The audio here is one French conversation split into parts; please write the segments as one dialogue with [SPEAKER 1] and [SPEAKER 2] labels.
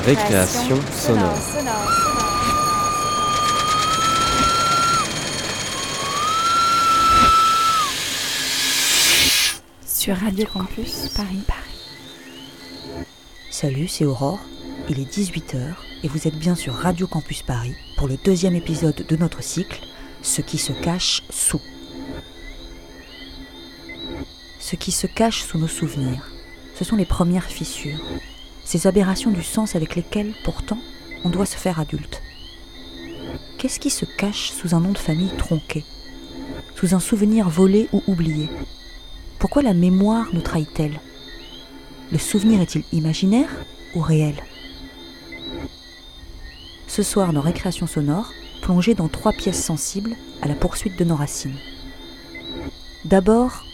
[SPEAKER 1] Récréation, sonore.
[SPEAKER 2] Sur Radio Campus Paris.
[SPEAKER 3] Salut, c'est Aurore. Il est 18h et vous êtes bien sur Radio Campus Paris pour le deuxième épisode de notre cycle Ce qui se cache sous. Ce qui se cache sous nos souvenirs, ce sont les premières fissures, ces aberrations du sens avec lesquelles, pourtant, on doit se faire adulte. Qu'est-ce qui se cache sous un nom de famille tronqué Sous un souvenir volé ou oublié? Pourquoi la mémoire nous trahit-elle? Le souvenir est-il imaginaire ou réel? Ce soir, nos récréations sonores, plongées dans trois pièces sensibles à la poursuite de nos racines. D'abord,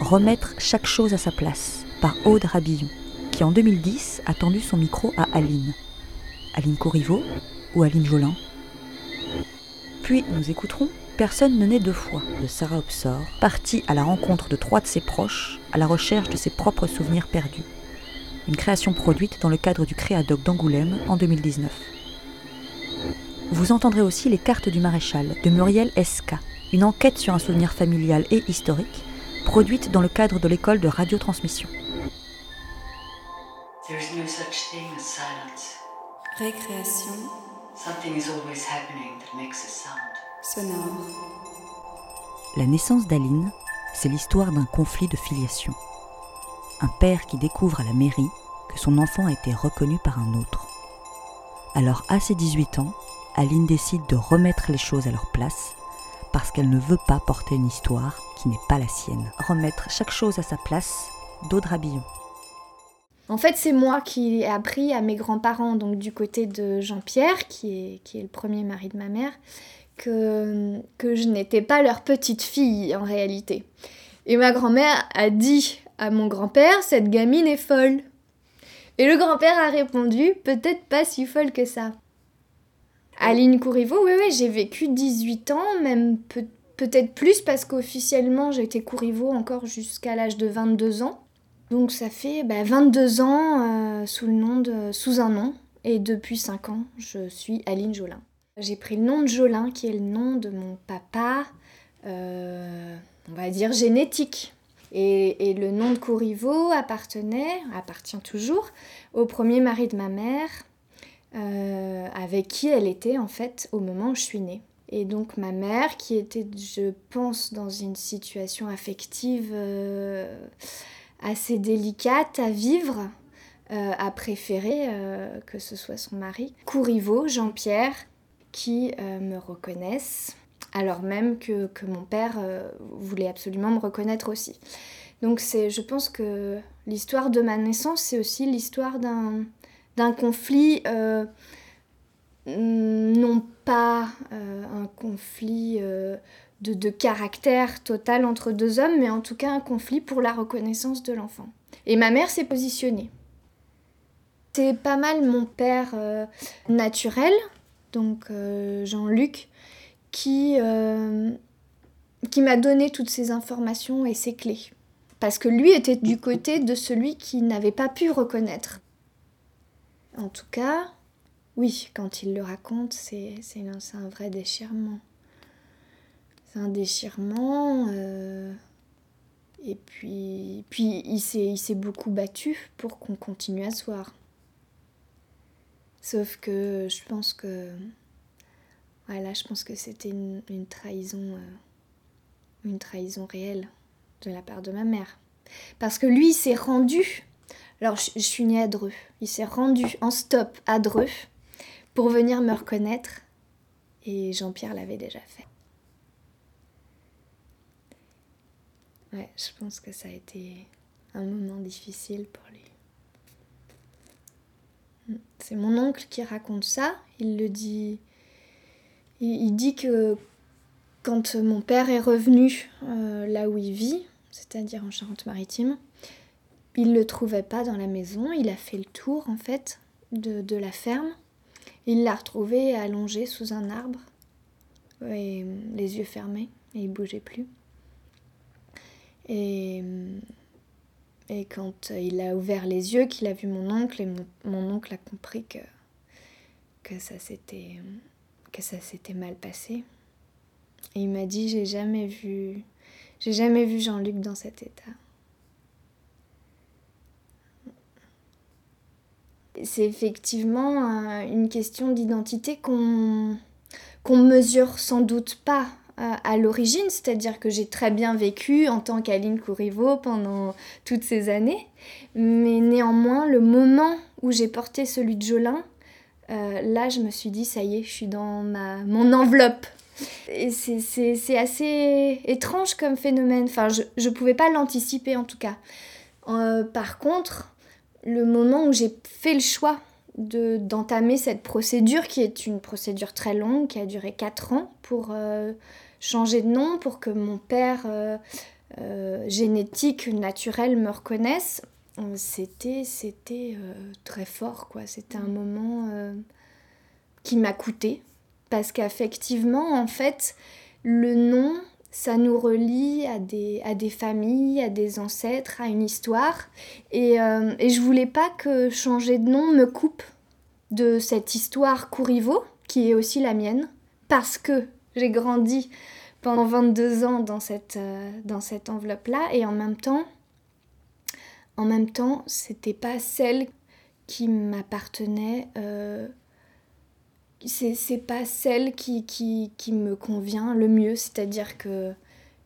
[SPEAKER 3] remettre chaque chose à sa place par Aude Rabillon qui en 2010 a tendu son micro à Aline. Aline Corriveau ou Aline Jolin? Puis nous écouterons Personne ne naît deux fois de Sarah Obsor, partie à la rencontre de trois de ses proches à la recherche de ses propres souvenirs perdus. Une création produite dans le cadre du Créadoc d'Angoulême en 2019. Vous entendrez aussi Les cartes du maréchal de Muriel SK, une enquête sur un souvenir familial et historique produite dans le cadre de l'école de radiotransmission.
[SPEAKER 2] There is no such thing as silence.
[SPEAKER 3] Récréation.
[SPEAKER 2] Something is always happening that makes a sound. Sonore.
[SPEAKER 3] La naissance d'Aline, c'est l'histoire d'un conflit de filiation. Un père qui découvre à la mairie que son enfant a été reconnu par un autre. Alors à ses 18 ans, Aline décide de remettre les choses à leur place parce qu'elle ne veut pas porter une histoire qui n'est pas la sienne. Remettre chaque chose à sa place, d'Audre Billon.
[SPEAKER 4] En fait, c'est moi qui ai appris à mes grands-parents, donc du côté de Jean-Pierre, qui est, qui est le premier mari de ma mère, que, que je n'étais pas leur petite fille en réalité. Et ma grand-mère a dit à mon grand-père, cette gamine est folle. Et le grand-père a répondu, peut-être pas si folle que ça. Aline Courriveau, oui, oui, j'ai vécu 18 ans, même peut-être plus parce qu'officiellement j'étais Courriveau encore jusqu'à l'âge de 22 ans. Donc ça fait 22 bah, ans euh, sous, le nom de, sous un nom et depuis 5 ans je suis Aline Jolin. J'ai pris le nom de Jolin qui est le nom de mon papa, euh, on va dire génétique. Et, le nom de Courriveau appartenait, appartient toujours, au premier mari de ma mère, euh, avec qui elle était en fait au moment où je suis née. Et donc ma mère, qui était, je pense, dans une situation affective assez délicate à vivre, euh, a préféré euh, que ce soit son mari, Courriveau, Jean-Pierre, qui euh, me reconnaissent, alors même que, que mon père voulait absolument me reconnaître aussi. Donc c'est, je pense que l'histoire de ma naissance, c'est aussi l'histoire d'un, d'un conflit, non pas un conflit de, caractère total entre deux hommes, mais en tout cas un conflit pour la reconnaissance de l'enfant. Et ma mère s'est positionnée. C'est pas mal mon père euh, naturel, donc euh, Jean-Luc, qui, euh, qui m'a donné toutes ces informations et ces clés. Parce que lui était du côté de celui qui n'avait pas pu reconnaître. En tout cas, oui, quand il le raconte, c'est un vrai déchirement un déchirement. Euh, et puis, puis il s'est beaucoup battu pour qu'on continue à se voir. Sauf que je pense que. Voilà, je pense que c'était une, trahison. Euh, une trahison réelle de la part de ma mère. Parce que lui, il s'est rendu. Alors, je, je, suis née à Dreux. Il s'est rendu en stop à Dreux pour venir me reconnaître. Et Jean-Pierre l'avait déjà fait. Ouais, je pense que ça a été un moment difficile pour lui. Hmm. C'est mon oncle qui raconte ça. Il le dit. Il, dit que quand mon père est revenu euh, là où il vit, c'est-à-dire en Charente-Maritime, il ne le trouvait pas dans la maison. Il a fait le tour en fait de, la ferme. Il l'a retrouvé allongé sous un arbre, et les yeux fermés, et il bougeait plus. Et, Et quand il a ouvert les yeux, qu'il a vu mon oncle, et mon, oncle a compris que, ça s'était mal passé. Et il m'a dit j'ai jamais vu Jean-Luc dans cet état. C'est effectivement euh, une question d'identité qu'on qu'on mesure sans doute pas euh, à l'origine, c'est-à-dire que j'ai très bien vécu en tant qu'Aline Courriveau pendant toutes ces années, mais néanmoins le moment où j'ai porté celui de Jolin, euh, là je me suis dit ça y est, je suis dans ma, mon enveloppe. Et c'est assez étrange comme phénomène, enfin je ne pouvais pas l'anticiper en tout cas. par contre, le moment où j'ai fait le choix d'entamer cette procédure, qui est une procédure très longue, qui a duré 4 ans, pour euh, changer de nom, pour que mon père euh, euh, génétique, naturel, me reconnaisse, c'était c'était très fort, quoi. C'était un moment qui m'a coûté, parce qu'effectivement, en fait, le nom ça nous relie à des, familles, à des ancêtres, à une histoire. Et, euh, et je voulais pas que changer de nom me coupe de cette histoire Courriveau, qui est aussi la mienne, parce que j'ai grandi pendant 22 ans dans cette, euh, dans cette enveloppe-là, et en même temps, en même temps, c'était pas celle qui m'appartenait. Euh, c'est pas celle qui, qui, qui, me convient le mieux, c'est-à-dire que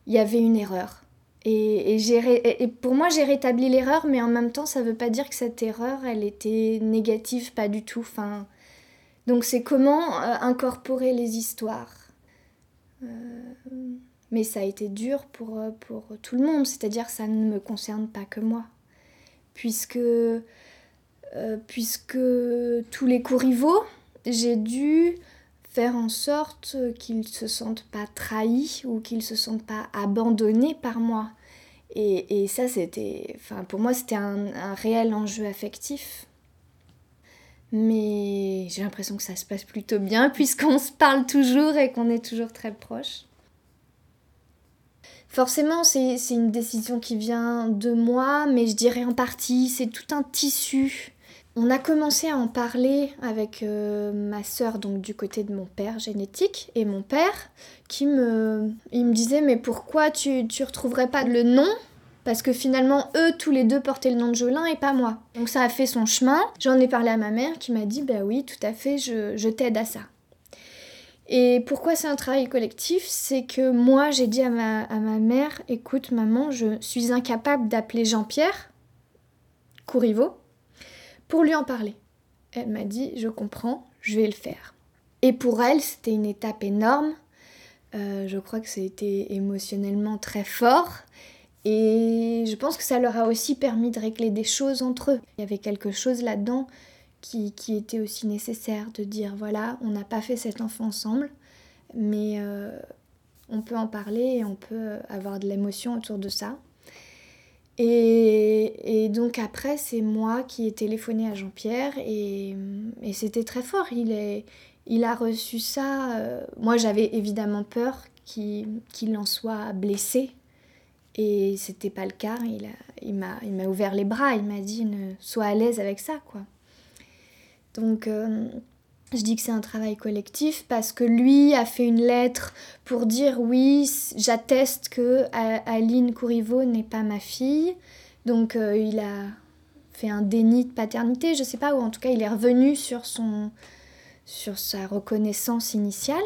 [SPEAKER 4] il y avait une erreur. Et, et, et pour moi, j'ai rétabli l'erreur, mais en même temps, ça veut pas dire que cette erreur, elle était négative, pas du tout. Donc c'est comment euh, incorporer les histoires. Euh, mais ça a été dur pour, euh, pour tout le monde, c'est-à-dire ça ne me concerne pas que moi. Puisque, puisque tous les co-rivaux, j'ai dû faire en sorte qu'ils se sentent pas trahis ou qu'ils se sentent pas abandonnés par moi. Et, et ça, c'était, enfin, pour moi, c'était un, un, réel enjeu affectif. Mais j'ai l'impression que ça se passe plutôt bien puisqu'on se parle toujours et qu'on est toujours très proches. Forcément, c'est une décision qui vient de moi, mais je dirais en partie, c'est tout un tissu on a commencé à en parler avec euh, ma sœur, donc du côté de mon père génétique, et mon père, qui me, il me disait mais pourquoi tu, tu retrouverais pas le nom? Parce que finalement, eux, tous les deux portaient le nom de Jolin et pas moi. Donc ça a fait son chemin. J'en ai parlé à ma mère qui m'a dit, bah oui, tout à fait, je, je t'aide à ça. Et pourquoi c'est un travail collectif? C'est que moi, j'ai dit à ma, à ma mère, écoute maman, je suis incapable d'appeler Jean-Pierre Courriveau pour lui en parler. Elle m'a dit, je comprends, je vais le faire. Et pour elle, c'était une étape énorme. Euh, je crois que c'était émotionnellement très fort. Et je pense que ça leur a aussi permis de régler des choses entre eux. Il y avait quelque chose là-dedans qui, qui, était aussi nécessaire, de dire, voilà, on n'a pas fait cet enfant ensemble, mais euh, on peut en parler et on peut avoir de l'émotion autour de ça. Et, donc après, c'est moi qui ai téléphoné à Jean-Pierre et, c'était très fort. Il, est, il a reçu ça. Euh, moi, j'avais évidemment peur qu'il en soit blessé. Et c'était pas le cas. Il, il m'a ouvert les bras. Il m'a dit sois à l'aise avec ça, quoi. Donc. Euh, je dis que c'est un travail collectif parce que lui a fait une lettre pour dire oui, j'atteste que Aline Courriveau n'est pas ma fille. Donc euh, il a fait un déni de paternité, je sais pas, ou en tout cas il est revenu sur, son, sur sa reconnaissance initiale.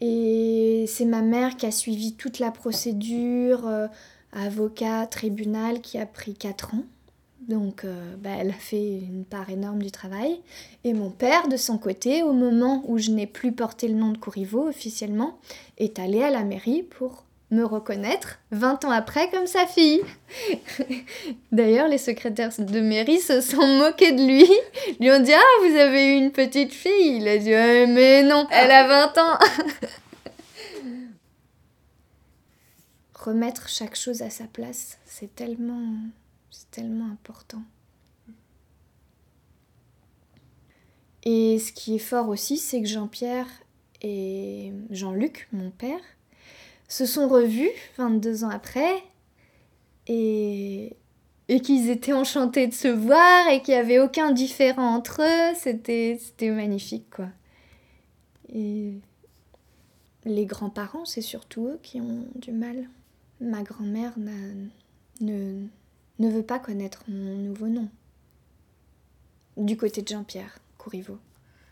[SPEAKER 4] Et c'est ma mère qui a suivi toute la procédure, euh, avocat, tribunal, qui a pris 4 ans. Donc, euh, bah, elle a fait une part énorme du travail. Et mon père, de son côté, au moment où je n'ai plus porté le nom de Courriveau officiellement, est allé à la mairie pour me reconnaître 20 ans après comme sa fille. D'ailleurs, les secrétaires de mairie se sont moqués de lui. Lui ont dit Ah, vous avez eu une petite fille. Il a dit Mais non, elle a 20 ans. Remettre chaque chose à sa place, c'est tellement tellement important. Et ce qui est fort aussi, c'est que Jean-Pierre et Jean-Luc, mon père, se sont revus 22 ans après et, et qu'ils étaient enchantés de se voir et qu'il n'y avait aucun différent entre eux. C'était, magnifique, quoi. Et les grands-parents, c'est surtout eux qui ont du mal. Ma grand-mère ne, ne veut pas connaître mon nouveau nom. Du côté de Jean-Pierre Courriveau.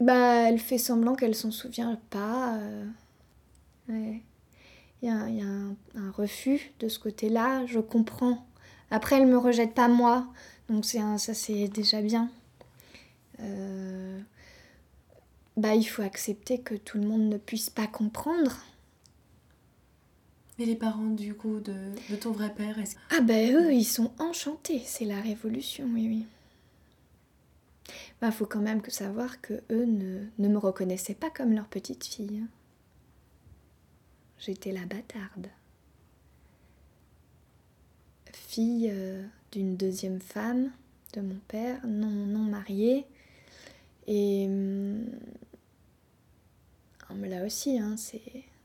[SPEAKER 4] Bah, elle fait semblant qu'elle s'en souvient pas. euh. Il y a, un, refus de ce côté-là, je comprends. Après, elle me rejette pas moi, donc c'est ça c'est déjà bien. Euh, bah, il faut accepter que tout le monde ne puisse pas comprendre.
[SPEAKER 5] Et les parents du coup de, de ton vrai père, est-ce
[SPEAKER 4] Ah ben eux, ils sont enchantés, c'est la révolution, oui, oui. Bah, faut quand même que savoir que eux ne, ne me reconnaissaient pas comme leur petite fille. hein. J'étais la bâtarde. Fille euh, d'une deuxième femme de mon père, non, non mariée. Et hum, ah, mais là aussi, hein, c'est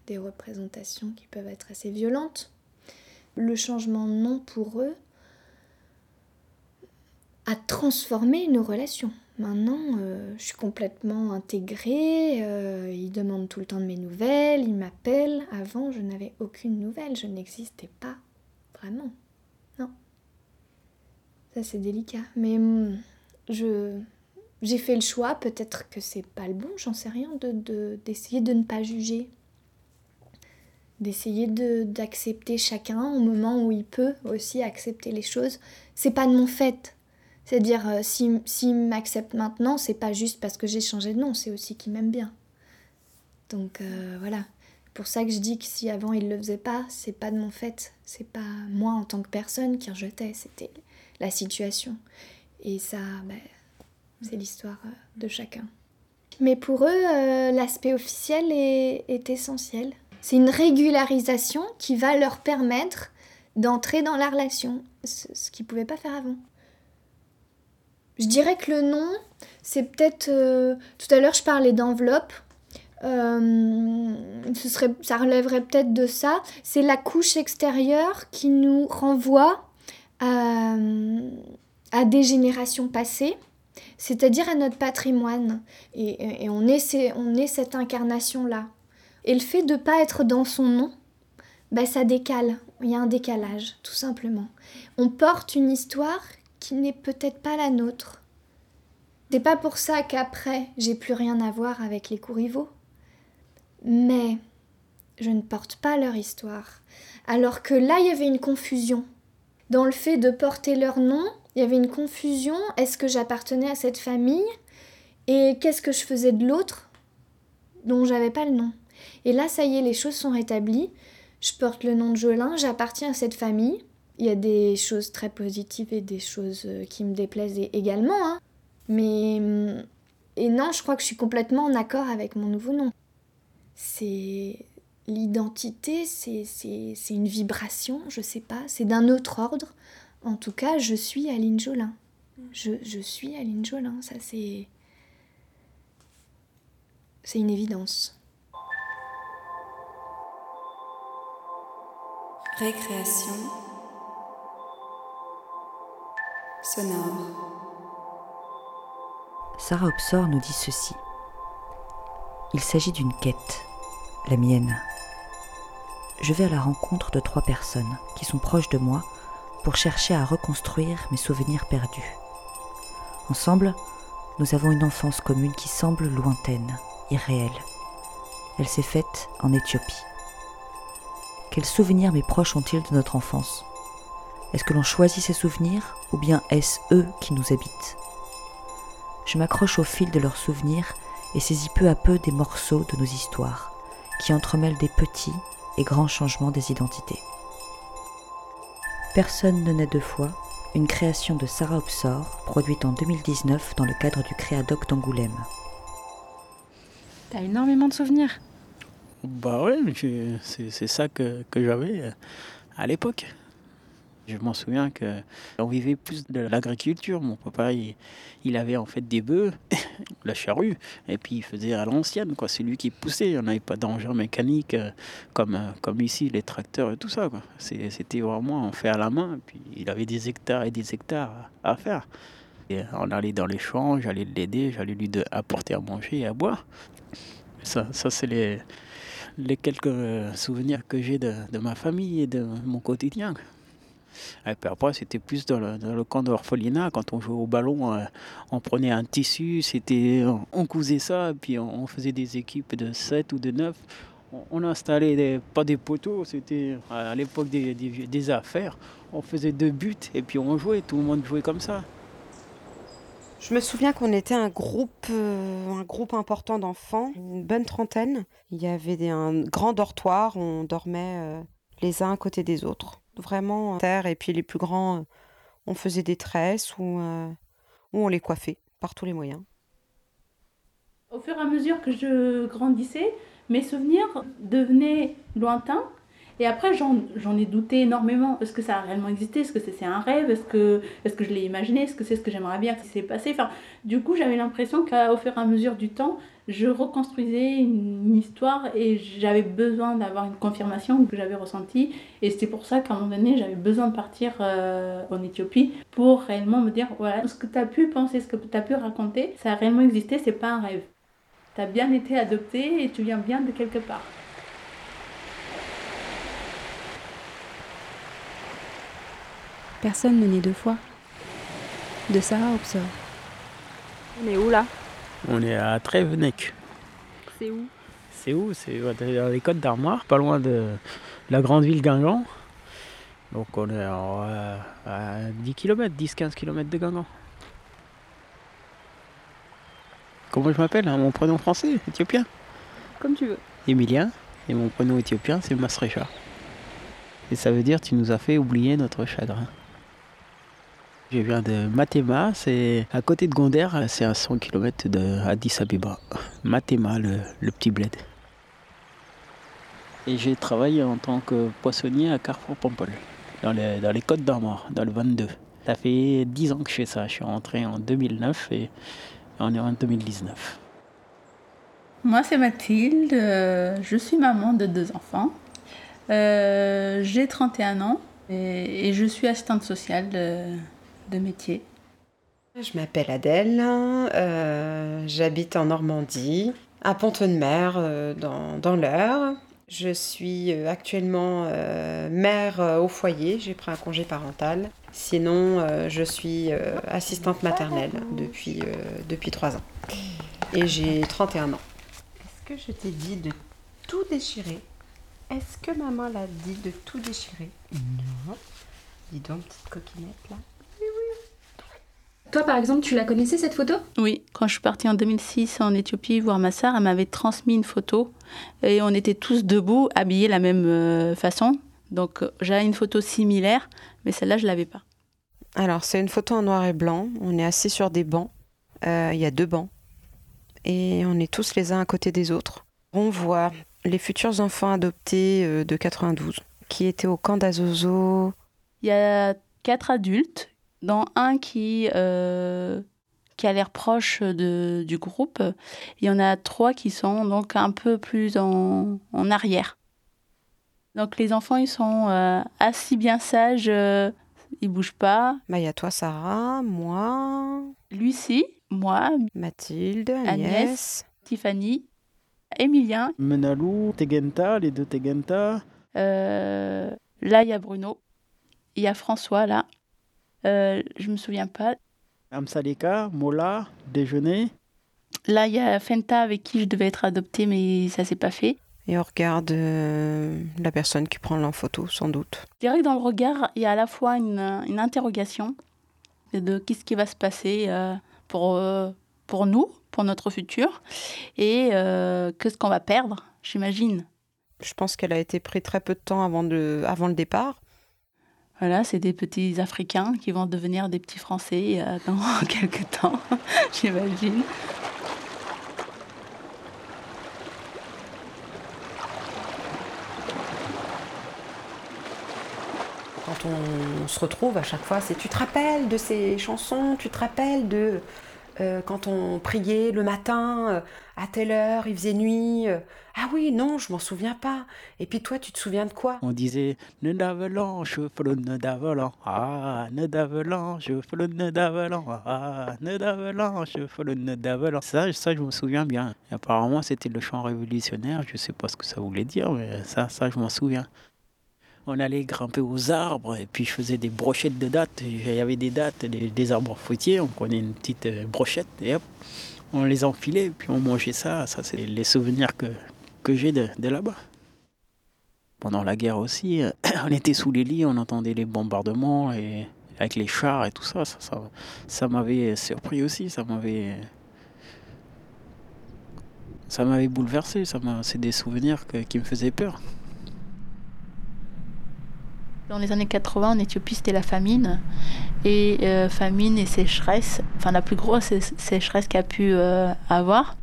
[SPEAKER 4] des représentations qui peuvent être assez violentes le changement nom pour eux a transformé nos relations. Maintenant, euh, je suis complètement intégrée, euh, ils demandent tout le temps de mes nouvelles, ils m'appellent. Avant, je n'avais aucune nouvelle, je n'existais pas vraiment. Non. Ça, c'est délicat. Mais hum, je, j'ai fait le choix, peut-être que c'est pas le bon, j'en sais rien, de, de- d'essayer de ne pas juger d'essayer de- d'accepter chacun au moment où il peut aussi accepter les choses. C'est pas de mon fait. C'est-à-dire, euh, s'il s'il m'accepte maintenant, c'est pas juste parce que j'ai changé de nom, c'est aussi qu'il m'aime bien. Donc euh, voilà. Pour ça que je dis que si avant il le faisait pas, c'est pas de mon fait. C'est pas moi en tant que personne qui rejetais, c'était la situation. Et ça, ben, c'est l'histoire euh, de chacun. Mais pour eux, l'aspect officiel est essentiel. C'est une régularisation qui va leur permettre d'entrer dans la relation, ce, qu'ils ne pouvaient pas faire avant. Je dirais que le nom, c'est peut-être... euh, tout à l'heure, je parlais d'enveloppe. Euh, ça relèverait peut-être de ça. C'est la couche extérieure qui nous renvoie à, des générations passées, c'est-à-dire à notre patrimoine. Et, on, est, on est cette incarnation-là. Et le fait de ne pas être dans son nom, bah, ça décale. Il y a un décalage, tout simplement. On porte une histoire qui n'est peut-être pas la nôtre. C'est pas pour ça qu'après, j'ai plus rien à voir avec les Courrivaux. Mais je ne porte pas leur histoire. Alors que là, il y avait une confusion. Dans le fait de porter leur nom, il y avait une confusion. Est-ce que j'appartenais à cette famille? Et qu'est-ce que je faisais de l'autre? Dont j'avais pas le nom Et là, ça y est, les choses sont rétablies. Je porte le nom de Jolin, j'appartiens à cette famille. Il y a des choses très positives et des choses euh, qui me déplaisent également. hein. Mais. hum, Et non, je crois que je suis complètement en accord avec mon nouveau nom. C'est. L'identité, c'est une vibration, je sais pas, c'est d'un autre ordre. En tout cas, je suis Aline Jolin. Je, je suis Aline Jolin, ça c'est. C'est une évidence.
[SPEAKER 6] Récréation sonore.
[SPEAKER 3] Sarah Obsor nous dit ceci. Il s'agit d'une quête, la mienne. Je vais à la rencontre de trois personnes qui sont proches de moi pour chercher à reconstruire mes souvenirs perdus. Ensemble, nous avons une enfance commune qui semble lointaine, irréelle. Elle s'est faite en Éthiopie. Quels souvenirs mes proches ont-ils de notre enfance? Est-ce que l'on choisit ces souvenirs ou bien est-ce eux qui nous habitent? Je m'accroche au fil de leurs souvenirs et saisis peu à peu des morceaux de nos histoires, qui entremêlent des petits et grands changements des identités. Personne ne naît deux fois, une création de Sarah Obsor, produite en 2019 dans le cadre du Créadoc d'Angoulême.
[SPEAKER 7] T'as énormément de souvenirs.
[SPEAKER 8] Bah ouais, c'est ça que, que j'avais euh, à l'époque.
[SPEAKER 7] Je m'en souviens qu'on vivait plus de l'agriculture. Mon papa, il, il, avait en fait des bœufs, la charrue, et puis il faisait à l'ancienne, quoi. C'est lui qui poussait. On n'avait pas d'engin mécanique euh, comme, euh, comme ici, les tracteurs et tout ça. C'était vraiment on fait à la main. Puis il avait des hectares et des hectares à, faire. Et on allait dans les champs, j'allais l'aider, j'allais lui apporter à manger et à boire. Ça, ça c'est les, les quelques souvenirs que j'ai de, de, ma famille et de mon quotidien. Après, c'était plus dans le, dans le camp d'orphelinat. Quand on jouait au ballon, euh, on prenait un tissu, c'était, on cousait ça, puis on, faisait des équipes de 7 ou de 9. On, installait pas des poteaux, c'était à l'époque des, des affaires. On faisait deux buts et puis on jouait, tout le monde jouait comme ça.
[SPEAKER 8] Je me souviens qu'on était un groupe, euh, un groupe important d'enfants, une bonne trentaine. Il y avait un grand dortoir, on dormait euh, les uns à côté des autres vraiment euh, terre. Et puis les plus grands, on faisait des tresses ou on les coiffait par tous les moyens.
[SPEAKER 9] Au fur et à mesure que je grandissais, mes souvenirs devenaient lointains et après, j'en ai douté énormément. Est-ce que ça a réellement existé? Est-ce que c'est un rêve? Est-ce que, est que je l'ai imaginé? Est-ce que c'est ce que j'aimerais bien? Que s'est passé? Enfin, Du coup, j'avais l'impression qu'au fur et à mesure du temps, je reconstruisais une, histoire et j'avais besoin d'avoir une confirmation que j'avais ressentie. Et c'est pour ça qu'à un moment donné, j'avais besoin de partir euh, en Éthiopie pour réellement me dire voilà, ce que tu as pu penser, ce que tu as pu raconter, ça a réellement existé, c'est pas un rêve. Tu as bien été adopté et tu viens bien de quelque part.
[SPEAKER 10] Personne ne naît deux fois. De Sarah Obsor.
[SPEAKER 11] On est où là?
[SPEAKER 7] On est à Trévenec.
[SPEAKER 11] C'est où?
[SPEAKER 7] C'est où? C'est dans les côtes d'Armoire, pas loin de la grande ville Guingamp. Donc on est à 10 km, 10-15 km de Guingamp. Comment je m'appelle hein, Mon prénom français, éthiopien?
[SPEAKER 11] Comme tu veux.
[SPEAKER 7] Emilien. Et mon prénom éthiopien, c'est Masrecha. Et ça veut dire tu nous as fait oublier notre chagrin. Je viens de Matema, c'est à côté de Gonder, c'est à 100 km de Addis Abeba. Matema, le, petit bled. Et j'ai travaillé en tant que poissonnier à Carrefour Pompol, dans les, Côtes d'Armor, dans le 22. Ça fait 10 ans que je fais ça. Je suis rentré en 2009 et on est en 2019.
[SPEAKER 9] Moi, c'est Mathilde. Euh, je suis maman de deux enfants. Euh, j'ai 31 ans et, je suis assistante sociale de métier
[SPEAKER 8] Je m'appelle Adèle, euh, j'habite en Normandie, à Pont-de-Mer, euh, dans, dans l'Eure. Je suis euh, actuellement mère au foyer, j'ai pris un congé parental. Sinon, je suis assistante maternelle depuis, depuis 3 ans. Et j'ai 31 ans. Est-ce que je t'ai dit de tout déchirer? Est-ce que maman l'a dit de tout déchirer? Non. Dis donc, petite coquinette là.
[SPEAKER 11] Toi, par exemple, tu la connaissais cette photo?
[SPEAKER 9] Oui, quand je suis partie en 2006 en Éthiopie voir ma sœur, elle m'avait transmis une photo et on était tous debout, habillés de la même euh, façon. Donc euh, j'avais une photo similaire, mais celle-là, je l'avais pas.
[SPEAKER 8] Alors, c'est une photo en noir et blanc. On est assis sur des bancs. Euh, il y a deux bancs. Et on est tous les uns à côté des autres. On voit les futurs enfants adoptés de 92 qui étaient au camp d'Azozo.
[SPEAKER 9] Il y a quatre adultes dans un qui, euh, qui a l'air proche de, du groupe, il y en a trois qui sont donc un peu plus en, en arrière. Donc les enfants, ils sont euh, assis bien sages, euh, ils bougent pas.
[SPEAKER 8] Bah, il y a toi, Sarah, moi.
[SPEAKER 9] Lucie, moi.
[SPEAKER 8] Mathilde, Agnès.
[SPEAKER 9] Tiffany, Emilien.
[SPEAKER 7] Menalou, Tegenta, les deux Tegenta.
[SPEAKER 9] là, il y a Bruno. Il y a François, là. Euh, je me souviens pas.
[SPEAKER 7] Amsalika, Mola, déjeuner.
[SPEAKER 9] Là, il y a Fenta avec qui je devais être adoptée, mais ça s'est pas fait.
[SPEAKER 8] Et on regarde euh, la personne qui prend la photo, sans doute.
[SPEAKER 9] Je dirais que dans le regard, il y a à la fois une, une interrogation de qu'est-ce qui va se passer euh, pour, euh, pour nous, pour notre futur, et qu'est-ce qu'on va perdre, j'imagine.
[SPEAKER 8] Je pense qu'elle a été prise très peu de temps avant, de, avant le départ.
[SPEAKER 9] Voilà, c'est des petits Africains qui vont devenir des petits Français euh, dans quelques temps, j'imagine.
[SPEAKER 8] quand on, se retrouve à chaque fois, c'est tu te rappelles de ces chansons, tu te rappelles de euh, quand on priait le matin, euh, à telle heure, il faisait nuit. euh, ah oui, non, je m'en souviens pas. Et puis toi, tu te souviens de quoi?
[SPEAKER 7] On disait ne d'avelan, je flonne ne d'avelan, ah, ne d'avelan, je flonne ne d'avelan, ah, ne d'avelan, je flonne ne d'avelan. Ça, ça, je me souviens bien. Apparemment, c'était le chant révolutionnaire, je sais pas ce que ça voulait dire, mais ça, ça, je m'en souviens. On allait grimper aux arbres et puis je faisais des brochettes de dattes. Il y avait des dattes, des, arbres fruitiers, on prenait une petite euh, brochette et hop, on les enfilait et puis on mangeait ça. Ça, c'est les souvenirs que, j'ai de, là-bas. Pendant la guerre aussi, euh, on était sous les lits, on entendait les bombardements et avec les chars et tout ça. Ça, m'avait surpris aussi, ça m'avait. Ça m'avait bouleversé, c'est des souvenirs qui me faisaient peur.
[SPEAKER 9] Dans les années 80, en Éthiopie, c'était la famine. Et euh, famine et sécheresse, enfin la plus grosse sé- sécheresse qu'il a pu euh, avoir.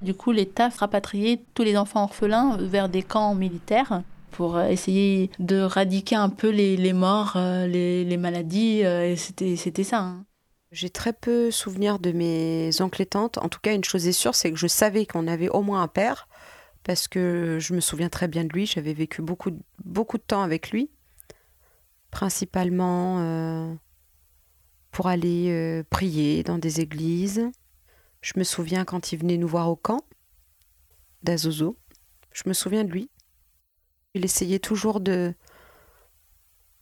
[SPEAKER 9] Du coup, l'État rapatriait tous les enfants orphelins vers des camps militaires pour euh, essayer de radiquer un peu les, morts, les, maladies. c'était ça. hein.
[SPEAKER 8] J'ai très peu souvenir de mes oncles et tantes. En tout cas, une chose est sûre, c'est que je savais qu'on avait au moins un père, parce que je me souviens très bien de lui. J'avais vécu beaucoup, beaucoup de temps avec lui, principalement euh, pour aller euh, prier dans des églises. Je me souviens quand il venait nous voir au camp d'Azozo. Je me souviens de lui. Il essayait toujours de,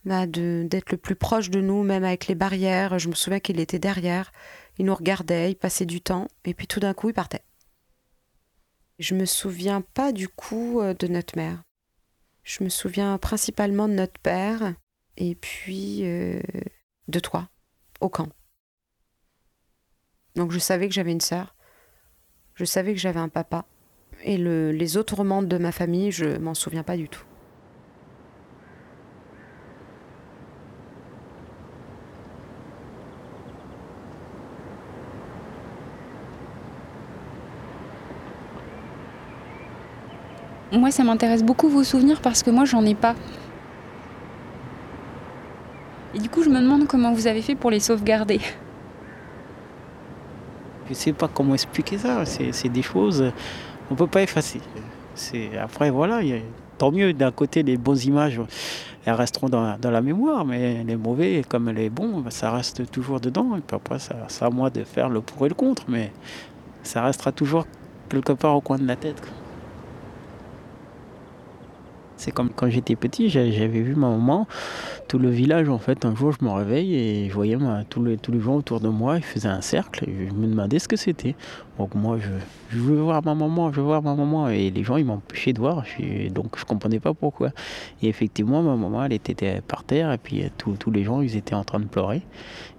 [SPEAKER 8] bah, de- d'être le plus proche de nous, même avec les barrières. Je me souviens qu'il était derrière, il nous regardait, il passait du temps, et puis tout d'un coup, il partait. Je me souviens pas du coup euh, de notre mère. Je me souviens principalement de notre père, et puis euh, de toi, au camp. Donc je savais que j'avais une sœur, je savais que j'avais un papa, et le- les autres membres de ma famille, je m'en souviens pas du tout.
[SPEAKER 10] Moi, ça m'intéresse beaucoup vos souvenirs parce que moi, j'en ai pas. Et du coup, je me demande comment vous avez fait pour les sauvegarder.
[SPEAKER 7] Je sais pas comment expliquer ça. C'est des choses on peut pas effacer. Après voilà, tant mieux. D'un côté, les bonnes images, elles resteront dans, la- mémoire, mais les mauvais comme les bons, ça reste toujours dedans. Et après, c'est à moi de faire le pour et le contre, mais ça restera toujours quelque part au coin de la tête. C'est comme quand j'étais petit, j'a- j'avais vu ma maman, tout le village en fait. Un jour, je me réveille et je voyais ma- tous, les, tous les gens autour de moi, ils faisaient un cercle je me demandais ce que c'était. Donc moi, je, je veux voir ma maman, je veux voir ma maman. Et les gens, ils m'empêchaient de voir. Donc je comprenais pas pourquoi. Et effectivement, ma maman, elle était par terre et puis euh, tous les gens, ils étaient en train de pleurer.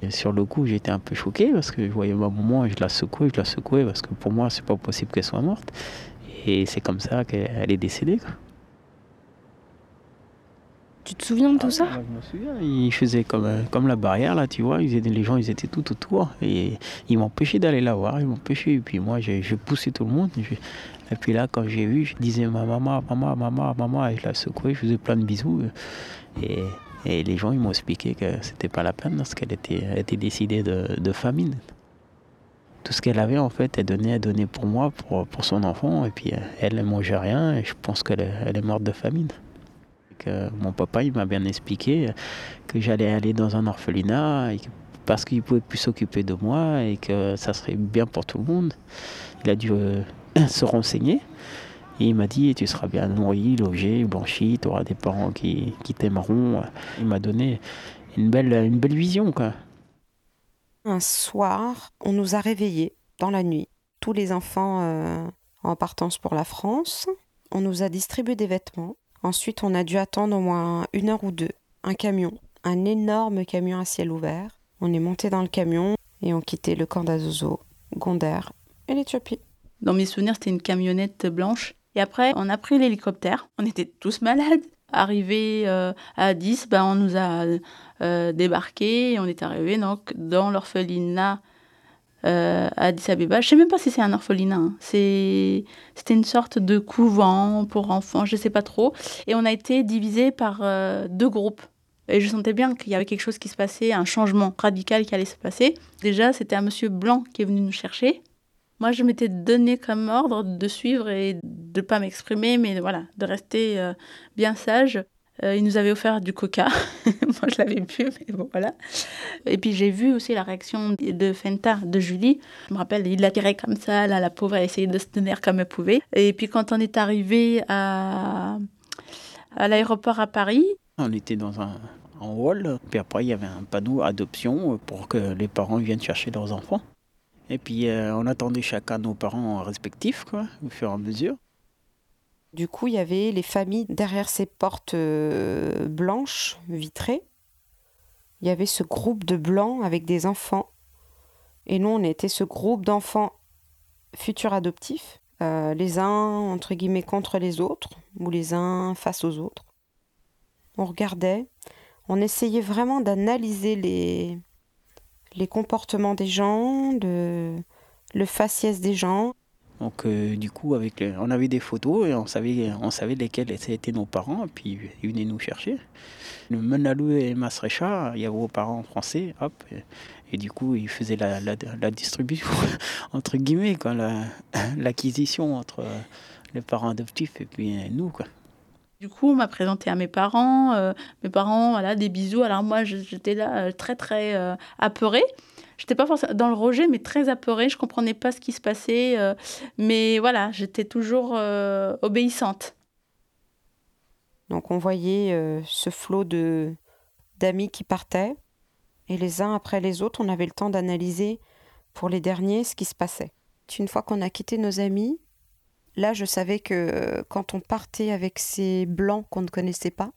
[SPEAKER 7] Et sur le coup, j'étais un peu choqué parce que je voyais ma maman et je la secouais, je la secouais parce que pour moi, c'est pas possible qu'elle soit morte. Et c'est comme ça qu'elle est décédée.
[SPEAKER 10] Tu te souviens de tout ça
[SPEAKER 7] Ah, Je me souviens, ils faisaient comme, euh, comme la barrière, là, tu vois, ils étaient, les gens, ils étaient tout autour, et ils m'empêchaient d'aller la voir, ils m'empêchaient, et puis moi, j'ai je poussais tout le monde, je- et puis là, quand j'ai vu, je disais, ma maman, maman, maman, maman, et je la secouais, je faisais plein de bisous, et, et les gens, ils m'ont expliqué que c'était pas la peine, parce qu'elle était, était décidée de, de famine. Tout ce qu'elle avait, en fait, elle donnait, elle donnait pour moi, pour, pour son enfant, et puis euh, elle ne mangeait rien, et je pense qu'elle est- elle est morte de famine mon papa il m'a bien expliqué que j'allais aller dans un orphelinat parce qu'il pouvait plus s'occuper de moi et que ça serait bien pour tout le monde. Il a dû euh, se renseigner et il m'a dit tu seras bien nourri, logé, blanchi, tu auras des parents qui, t'aimeront. Il m'a donné une belle, une belle vision.
[SPEAKER 8] Un soir, on nous a réveillés dans la nuit, tous les enfants euh, en partance pour la France. On nous a distribué des vêtements. Ensuite, on a dû attendre au moins une heure ou deux. Un camion, un énorme camion à ciel ouvert. On est monté dans le camion et on quittait le camp d'Azozo, Gondar et l'Éthiopie.
[SPEAKER 9] Dans mes souvenirs, c'était une camionnette blanche. Et après, on a pris l'hélicoptère. On était tous malades. Arrivé euh, à Addis, ben, on nous a euh, débarqués. Et on est arrivé dans l'orphelinat euh, à Addis Abeba. Je sais même pas si c'est un orphelinat. hein. C'est, c'était une sorte de couvent pour enfants, je sais pas trop. Et on a été divisé par euh, deux groupes. Et je sentais bien qu'il y avait quelque chose qui se passait, un changement radical qui allait se passer. Déjà, c'était un monsieur blanc qui est venu nous chercher. Moi, je m'étais donné comme ordre de suivre et de ne pas m'exprimer, mais voilà, de rester euh, bien sage. Euh, il nous avait offert du coca. Moi, je l'avais bu, mais bon, voilà. Et puis, j'ai vu aussi la réaction de Fenta, de Julie. Je me rappelle, il l'a tiré comme ça. Là, la pauvre a essayé de se tenir comme elle pouvait. Et puis, quand on est arrivé à, à l'aéroport à Paris,
[SPEAKER 7] on était dans un en hall. Puis après, il y avait un panneau adoption pour que les parents viennent chercher leurs enfants. Et puis, euh, on attendait chacun nos parents respectifs, quoi, au fur et à mesure.
[SPEAKER 8] Du coup, il y avait les familles derrière ces portes euh, blanches, vitrées. Il y avait ce groupe de blancs avec des enfants. Et nous, on était ce groupe d'enfants futurs adoptifs, euh, les uns, entre guillemets, contre les autres, ou les uns face aux autres. On regardait, on essayait vraiment d'analyser les, comportements des gens, le, le faciès des gens.
[SPEAKER 7] Donc euh, du coup, avec on avait des photos et on savait, on savait lesquels étaient nos parents, puis ils venaient nous chercher. Le Menalou et Masrecha, il y avait vos parents français, hop, et, du coup ils faisaient la, la, distribution, entre guillemets, quoi, l'acquisition entre les parents adoptifs et puis nous. Quoi.
[SPEAKER 9] Du coup, on m'a présenté à mes parents. Euh, mes parents, voilà, des bisous. Alors moi, j'étais là euh, très, très euh, apeurée. J'étais pas forcément dans le rejet, mais très apeurée. Je comprenais pas ce qui se passait. euh, mais voilà, j'étais toujours euh, obéissante.
[SPEAKER 8] Donc on voyait euh, ce flot de d'amis qui partaient. Et les uns après les autres, on avait le temps d'analyser pour les derniers ce qui se passait. Une fois qu'on a quitté nos amis, là je savais que quand on partait avec ces blancs qu'on ne connaissait pas,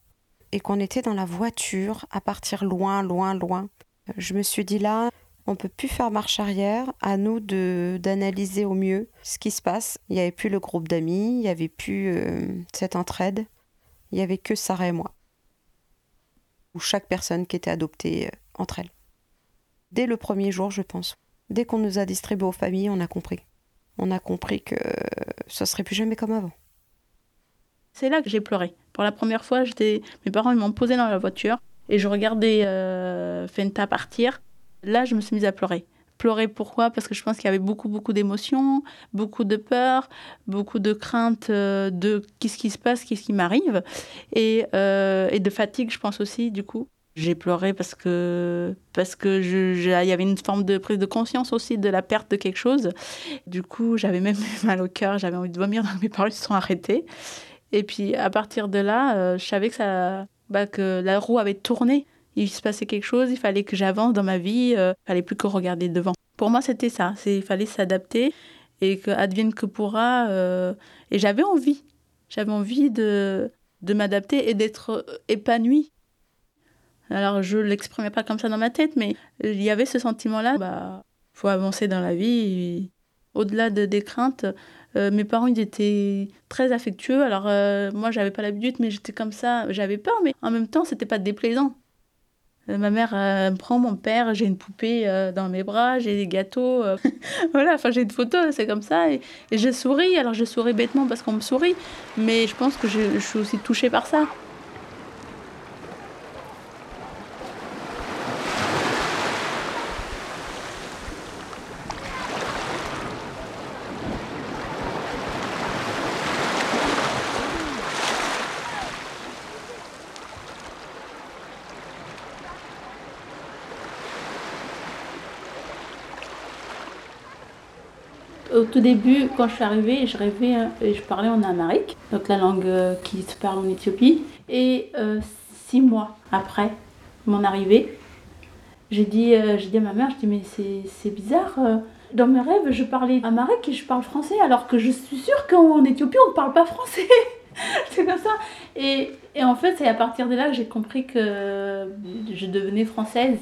[SPEAKER 8] et qu'on était dans la voiture à partir loin, loin, loin, je me suis dit là, on peut plus faire marche arrière, à nous de d'analyser au mieux ce qui se passe. Il n'y avait plus le groupe d'amis, il n'y avait plus euh, cette entraide, il n'y avait que Sarah et moi. Ou chaque personne qui était adoptée euh, entre elles. Dès le premier jour, je pense. Dès qu'on nous a distribués aux familles, on a compris. On a compris que ce serait plus jamais comme avant.
[SPEAKER 9] C'est là que j'ai pleuré. Pour la première fois, j'étais, mes parents m'ont posé dans la voiture et je regardais euh, Fenta partir. Là, je me suis mise à pleurer. Pleurer pourquoi? Parce que je pense qu'il y avait beaucoup, beaucoup d'émotions, beaucoup de peur, beaucoup de crainte euh, de qu'est-ce qui se passe, qu'est-ce qui m'arrive, et, euh, et de fatigue, je pense aussi, du coup. J'ai pleuré parce que parce que il y avait une forme de prise de conscience aussi de la perte de quelque chose. Du coup, j'avais même mal au cœur, j'avais envie de vomir, donc mes parents se sont arrêtés. Et puis à partir de là, euh, je savais ça, bah, que la roue avait tourné. Il se passait quelque chose, il fallait que j'avance dans ma vie, euh, il fallait plus que regarder devant. Pour moi, c'était ça. Il fallait s'adapter et que advienne que pourra. euh, et j'avais envie, j'avais envie de de m'adapter et d'être euh, épanouie. Alors je l'exprimais pas comme ça dans ma tête, mais il y avait ce sentiment-là. Bah, faut avancer dans la vie. Au-delà de, des craintes, mes parents ils étaient très affectueux. Alors euh, moi j'avais pas l'habitude, mais j'étais comme ça. J'avais peur, mais en même temps c'était pas déplaisant. Euh, ma mère euh, me prend mon père, j'ai une poupée euh, dans mes bras, j'ai des gâteaux. voilà, enfin j'ai une photo, c'est comme ça. Et, et je souris. Alors je souris bêtement parce qu'on me sourit, mais je pense que je, je suis aussi touchée par ça. Tout début, quand je suis arrivée, je rêvais et je parlais en amharique, donc la langue euh, qui se parle en Éthiopie. Et euh, six mois après mon arrivée, j'ai dit, euh, à ma mère, je dis mais c'est bizarre. euh, Dans mes rêves, je parlais amharique et je parle français, alors que je suis sûre qu'en Éthiopie, on ne parle pas français. c'est comme ça. Et en fait, c'est à partir de là que j'ai compris que je devenais française.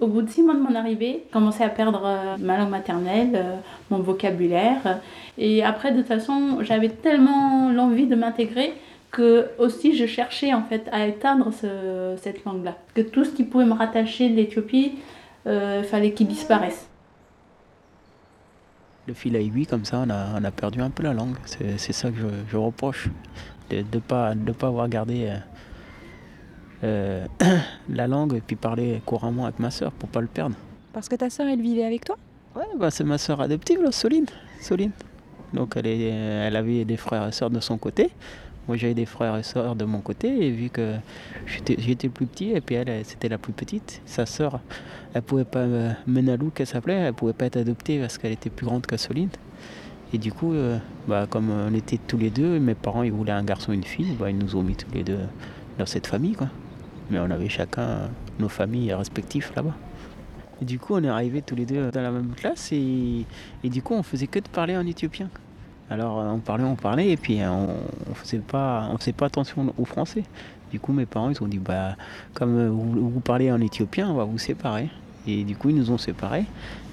[SPEAKER 9] Au bout de six mois de mon arrivée, j'ai commencé à perdre euh, ma langue maternelle, euh, mon vocabulaire. euh, Et après, de toute façon, j'avais tellement l'envie de m'intégrer que aussi je cherchais en fait à éteindre ce- cette langue-là. Que tout ce qui pouvait me rattacher de l'Éthiopie, euh, fallait qu'il disparaisse.
[SPEAKER 7] Le fil à aiguille, comme ça, on a, perdu un peu la langue. C'est ça que je, je reproche, de ne pas, avoir gardé euh, la langue et puis parler couramment avec ma sœur pour pas le perdre.
[SPEAKER 11] Parce que ta sœur, elle vivait avec toi?
[SPEAKER 7] Ouais, bah, c'est ma sœur adoptive, là, Soline. Soline. Donc elle, est, elle avait des frères et sœurs de son côté. Moi j'avais des frères et sœurs de mon côté et vu que j'étais plus petit et puis elle, elle, c'était la plus petite, sa sœur, elle pouvait pas, euh, Menalou qu'elle s'appelait, elle pouvait pas être adoptée parce qu'elle était plus grande que Soline. Et du coup, euh, bah, comme on était tous les deux, mes parents ils voulaient un garçon et une fille, bah, ils nous ont mis tous les deux dans cette famille. Quoi. Mais on avait chacun nos familles respectives là-bas. Et du coup, on est arrivés tous les deux dans la même classe et, du coup, on faisait que de parler en éthiopien. Alors, on parlait, on parlait et puis on, on faisait pas, faisait pas attention au français. Du coup, mes parents ils ont dit bah comme vous, vous parlez en éthiopien, on va vous séparer. Et du coup, ils nous ont séparés.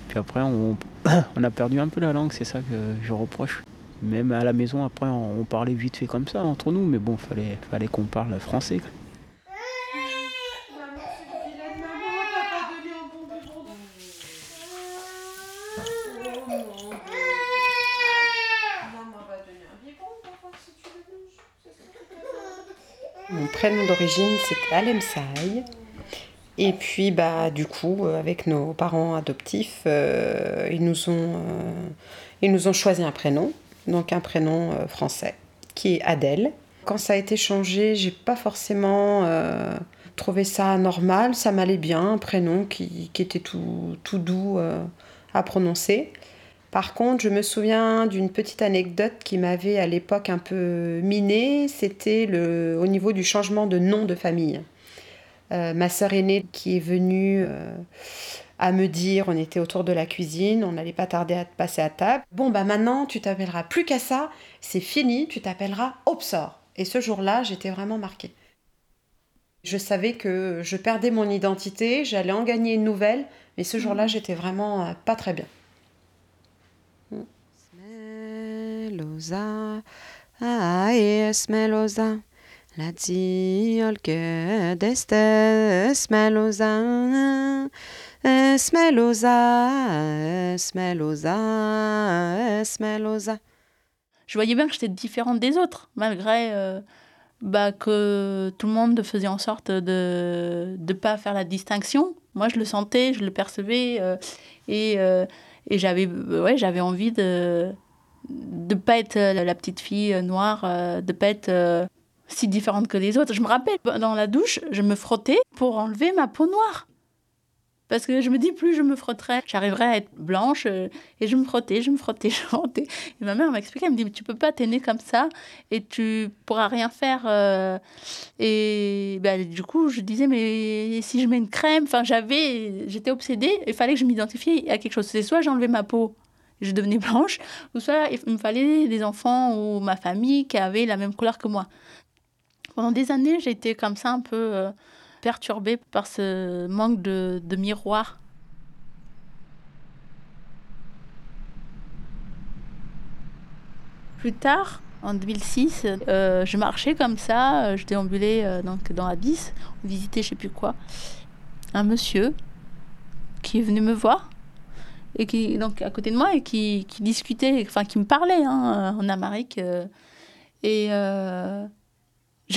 [SPEAKER 7] Puis après, on, on a perdu un peu la langue, c'est ça que je reproche. Même à la maison, après, on, on parlait vite fait comme ça entre nous, mais bon, fallait, fallait qu'on parle français.
[SPEAKER 8] Mon prénom d'origine, c'est Alem Saï. Et puis, bah, du coup, euh, avec nos parents adoptifs, euh, ils, nous ont, euh, ils nous ont choisi un prénom, donc un prénom français, qui est Adèle. Quand ça a été changé, j'ai pas forcément trouvé ça normal, ça m'allait bien, un prénom qui, qui était tout, tout doux à prononcer. Par contre, je me souviens d'une petite anecdote qui m'avait à l'époque un peu minée, c'était le, au niveau du changement de nom de famille. Euh, ma sœur aînée qui est venue euh, à me dire, on était autour de la cuisine, on n'allait pas tarder à passer à table. Bon, bah maintenant, tu t'appelleras plus qu'à ça, c'est fini, tu t'appelleras Obsor. Et ce jour-là, j'étais vraiment marquée. Je savais que je perdais mon identité, j'allais en gagner une nouvelle, mais ce jour-là, j'étais vraiment euh, pas très bien.
[SPEAKER 9] Je voyais bien que j'étais différente des autres, malgré euh, bah, que tout le monde faisait en sorte de ne pas faire la distinction. Moi, je le sentais, je le percevais, euh, et, euh, j'avais envie de de pas être la petite fille noire, euh, de pas être euh, si différente que les autres. Je me rappelle, dans la douche, je me frottais pour enlever ma peau noire. Parce que je me dis, plus je me frotterais, j'arriverais à être blanche. euh, et je me frottais, je me frottais, je me frottais. Et ma mère m'a expliqué, elle me dit, mais tu peux pas, t'es née comme ça et tu pourras rien faire. euh. Et ben, du coup, je disais, mais si je mets une crème, enfin, j'avais, j'étais obsédée, il fallait que je m'identifie à quelque chose. C'est soit j'enlevais ma peau, je devenais blanche, ou soit il me fallait des enfants ou ma famille qui avaient la même couleur que moi. Pendant des années, j'ai été comme ça un peu euh, perturbée par ce manque de, miroir. Plus tard, en 2006, euh, je marchais comme ça, euh, je déambulais euh, donc dans Abyss, on visitait je sais plus quoi. Un monsieur qui est venu me voir et qui donc à côté de moi et qui, qui discutait, enfin qui me parlait hein, en amérique. euh, et euh,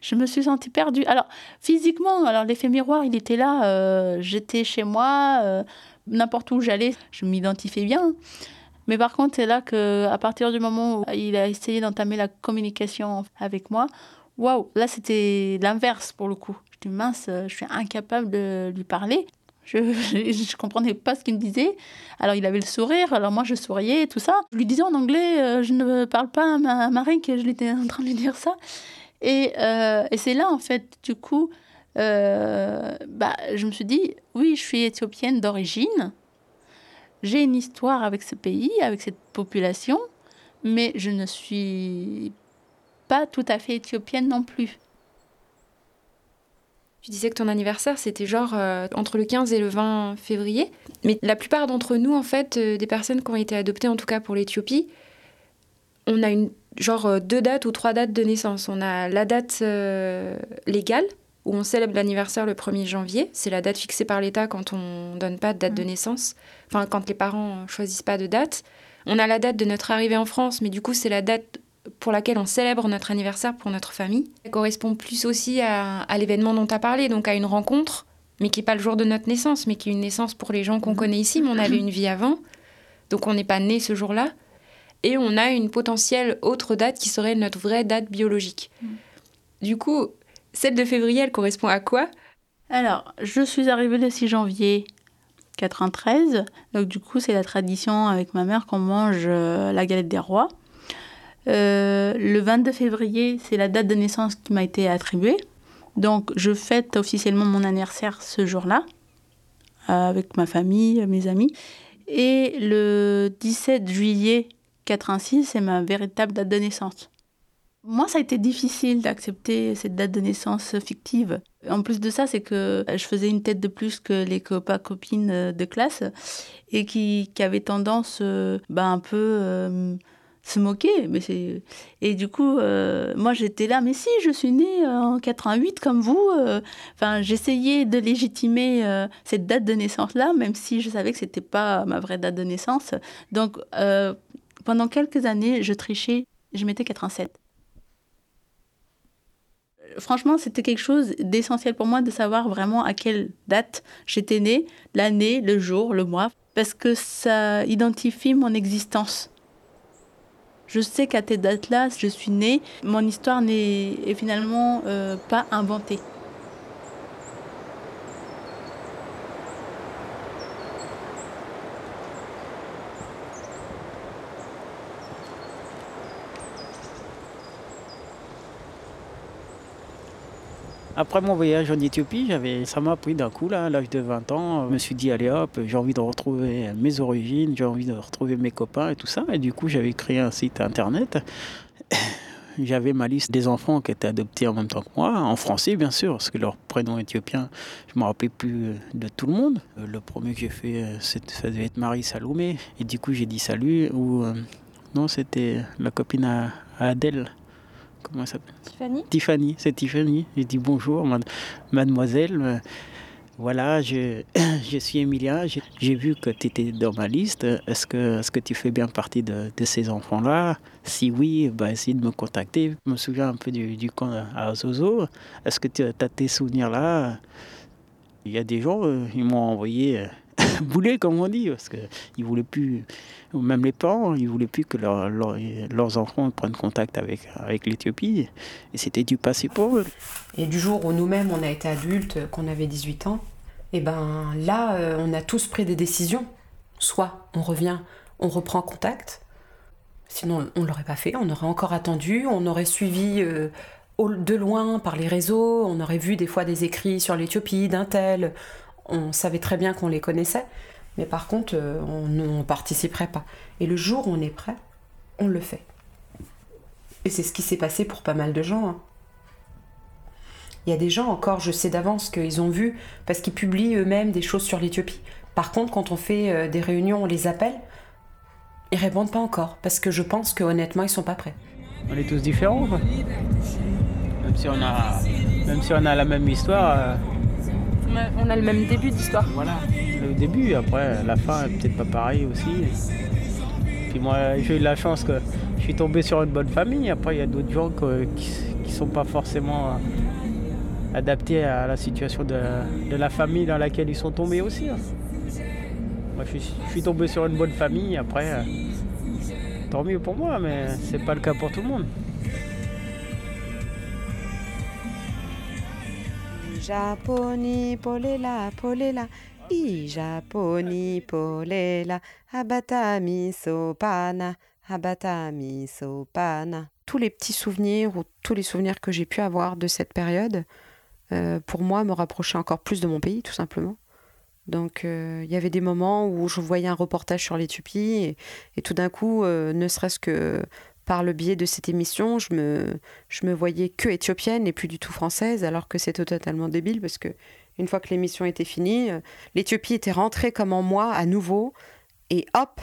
[SPEAKER 9] je, me suis sentie perdue. Alors physiquement, alors l'effet miroir, il était là. euh, J'étais chez moi, euh, n'importe où j'allais, je m'identifiais bien. Mais par contre, c'est là que, à partir du moment où il a essayé d'entamer la communication avec moi, waouh, là c'était l'inverse pour le coup. Je dis mince, je suis incapable de lui parler. Je ne comprenais pas ce qu'il me disait. Alors il avait le sourire, alors moi je souriais, tout ça. Je lui disais en anglais, euh, je ne parle pas à ma à Marie, que je l'étais en train de lui dire ça. Et, euh, et c'est là en fait, du coup, euh, bah, je me suis dit, oui, je suis éthiopienne d'origine. J'ai une histoire avec ce pays, avec cette population, mais je ne suis pas tout à fait éthiopienne non plus.
[SPEAKER 11] Tu disais que ton anniversaire, c'était genre euh, entre le 15 et le 20 février. Mais la plupart d'entre nous, en fait, euh, des personnes qui ont été adoptées, en tout cas pour l'Éthiopie, on a une, genre euh, deux dates ou trois dates de naissance. On a la date légale, où on célèbre l'anniversaire le 1er janvier. C'est la date fixée par l'État quand on donne pas de date de naissance. Enfin, quand les parents choisissent pas de date. On a la date de notre arrivée en France, mais du coup, c'est la date pour laquelle on célèbre notre anniversaire pour notre famille. Ça correspond plus aussi à, à l'événement dont tu as parlé, donc à une rencontre, mais qui n'est pas le jour de notre naissance, mais qui est une naissance pour les gens qu'on connaît ici, mais on avait une vie avant, donc on n'est pas né ce jour-là. Et on a une potentielle autre date qui serait notre vraie date biologique. Du coup, celle de février, elle correspond à quoi?
[SPEAKER 9] Alors, je suis arrivée le 6 janvier 93. Donc, du coup, c'est la tradition avec ma mère qu'on mange euh, la galette des rois. Euh, le 22 février, c'est la date de naissance qui m'a été attribuée. Donc, je fête officiellement mon anniversaire ce jour-là, euh, avec ma famille, mes amis. Et le 17 juillet 86, c'est ma véritable date de naissance. Moi, ça a été difficile d'accepter cette date de naissance fictive. En plus de ça, c'est que je faisais une tête de plus que les copains copines de classe et qui, avaient tendance euh, bah, un peu euh, se moquer. Mais c'est... Et du coup, euh, moi j'étais là, mais si, je suis née en 88 comme vous. euh. Enfin, j'essayais de légitimer euh, cette date de naissance-là, même si je savais que c'était pas ma vraie date de naissance. Donc, euh, pendant quelques années, je trichais, je mettais 87 franchement, c'était quelque chose d'essentiel pour moi de savoir vraiment à quelle date j'étais née, l'année, le jour, le mois, parce que ça identifie mon existence. Je sais qu'à cette date-là, je suis née, mon histoire n'est est finalement euh, pas inventée.
[SPEAKER 7] Après mon voyage en Éthiopie, j'avais, ça m'a pris d'un coup, là, à l'âge de 20 ans. Je me suis dit, allez hop, j'ai envie de retrouver mes origines, j'ai envie de retrouver mes copains et tout ça. Et du coup, j'avais créé un site internet. J'avais ma liste des enfants qui étaient adoptés en même temps que moi, en français bien sûr, parce que leur prénom éthiopien, je ne me rappelais plus de tout le monde. Le premier que j'ai fait, ça devait être Marie Salomé. Et du coup, j'ai dit salut. Ou euh, non, c'était la copine à Adèle comment s'appelle
[SPEAKER 11] Tiffany
[SPEAKER 7] Tiffany, c'est Tiffany. J'ai dit bonjour, mademoiselle. Voilà, je, je suis Emilia. J'ai vu que tu étais dans ma liste. Est-ce que, est que tu fais bien partie de, de ces enfants-là? Si oui, bah, essaye de me contacter. Je me souviens un peu du, du camp à Zozo. Est-ce que tu as tes souvenirs-là? Il y a des gens, ils m'ont envoyé bouler, comme on dit, parce qu'ils voulaient plus, même les parents, ils voulaient plus que leur, leur, leurs enfants prennent contact avec, l'Éthiopie. Et c'était du passé pour eux.
[SPEAKER 8] Et du jour où nous-mêmes, on a été adultes, qu'on avait 18 ans, et ben là, euh, on a tous pris des décisions. Soit on revient, on reprend contact, sinon on ne l'aurait pas fait, on aurait encore attendu, on aurait suivi euh, de loin par les réseaux, on aurait vu des fois des écrits sur l'Éthiopie d'un tel, on savait très bien qu'on les connaissait, mais par contre, euh, on ne participerait pas. Et le jour où on est prêt, on le fait. Et c'est ce qui s'est passé pour pas mal de gens. Hein. Il y a des gens encore, je sais d'avance qu'ils ont vu, parce qu'ils publient eux-mêmes des choses sur l'Éthiopie. Par contre, quand on fait euh, des réunions, on les appelle, ils répondent pas encore, parce que je pense que honnêtement, ils sont pas prêts.
[SPEAKER 7] On est tous différents. Même si on a, même si on a la même histoire. Euh
[SPEAKER 11] on a le même début d'histoire.
[SPEAKER 7] Voilà, le début, après la fin est peut-être pas pareil aussi. Puis moi, j'ai eu la chance que je suis tombé sur une bonne famille. Après, il y a d'autres gens qui ne sont pas forcément adaptés à la situation de, la famille dans laquelle ils sont tombés aussi. Hein. Moi, je je suis, tombé sur une bonne famille. Après, tant mieux pour moi, mais c'est pas le cas pour tout le monde.
[SPEAKER 12] Japoni polela polela, i polela, abatami sopana, abatami sopana.
[SPEAKER 8] Tous les petits souvenirs ou tous les souvenirs que j'ai pu avoir de cette période, euh, pour moi, me rapprochaient encore plus de mon pays, tout simplement. Donc, il euh, y avait des moments où je voyais un reportage sur l'Éthiopie et, et, tout d'un coup, euh, ne serait-ce que par le biais de cette émission, je me, je me voyais que éthiopienne et plus du tout française, alors que c'était totalement débile parce que une fois que l'émission était finie, l'Éthiopie était rentrée comme en moi à nouveau et hop,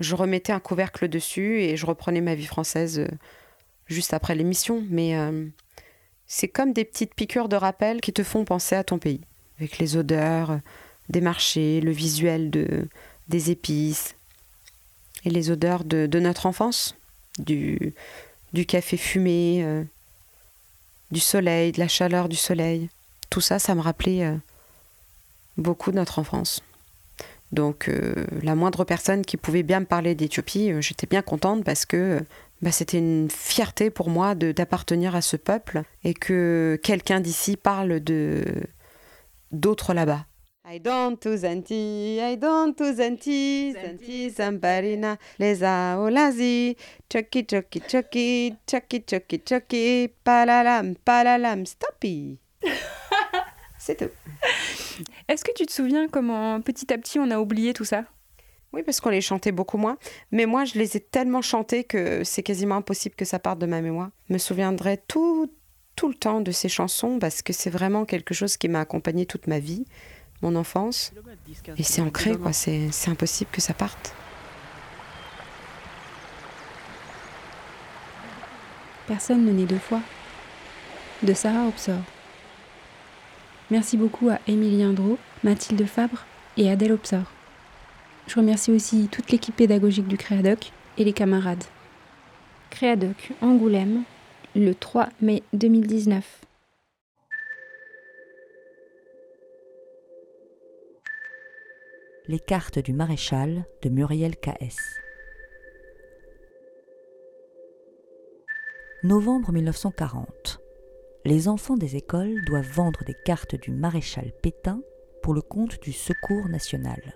[SPEAKER 8] je remettais un couvercle dessus et je reprenais ma vie française euh, juste après l'émission. Mais euh, c'est comme des petites piqûres de rappel qui te font penser à ton pays, avec les odeurs des marchés, le visuel de, des épices et les odeurs de, notre enfance du, café fumé, euh, du soleil, de la chaleur du soleil. Tout ça, ça me rappelait euh, beaucoup de notre enfance. Donc euh, la moindre personne qui pouvait bien me parler d'Éthiopie, j'étais bien contente parce que bah, c'était une fierté pour moi d'appartenir à ce peuple et que quelqu'un d'ici parle de d'autres là-bas. I don't to Zanti, I don't to Zanti, Zanti Zambarina, les aolazi, choki choki choki, choki choki choki, palalam palalam, stoppy. C'est tout.
[SPEAKER 10] Est-ce que tu te souviens comment petit à petit on a oublié tout ça?
[SPEAKER 8] Oui, parce qu'on les chantait beaucoup moins. Mais moi, je les ai tellement chantés que c'est quasiment impossible que ça parte de ma mémoire. Je me souviendrai tout, tout le temps de ces chansons parce que c'est vraiment quelque chose qui m'a accompagné toute ma vie, mon enfance. Et c'est ancré, quoi. C'est impossible que ça parte.
[SPEAKER 10] Personne ne naît deux fois. De Sarah Obsor. Merci beaucoup à Émilie Indro, Mathilde Fabre et Adèle Obsor. Je remercie aussi toute l'équipe pédagogique du Créadoc et les camarades. Créadoc Angoulême, le 3 mai 2019.
[SPEAKER 3] Les cartes du maréchal de Muriel K.S. Novembre 1940. Les enfants des écoles doivent vendre des cartes du maréchal Pétain pour le compte du Secours national.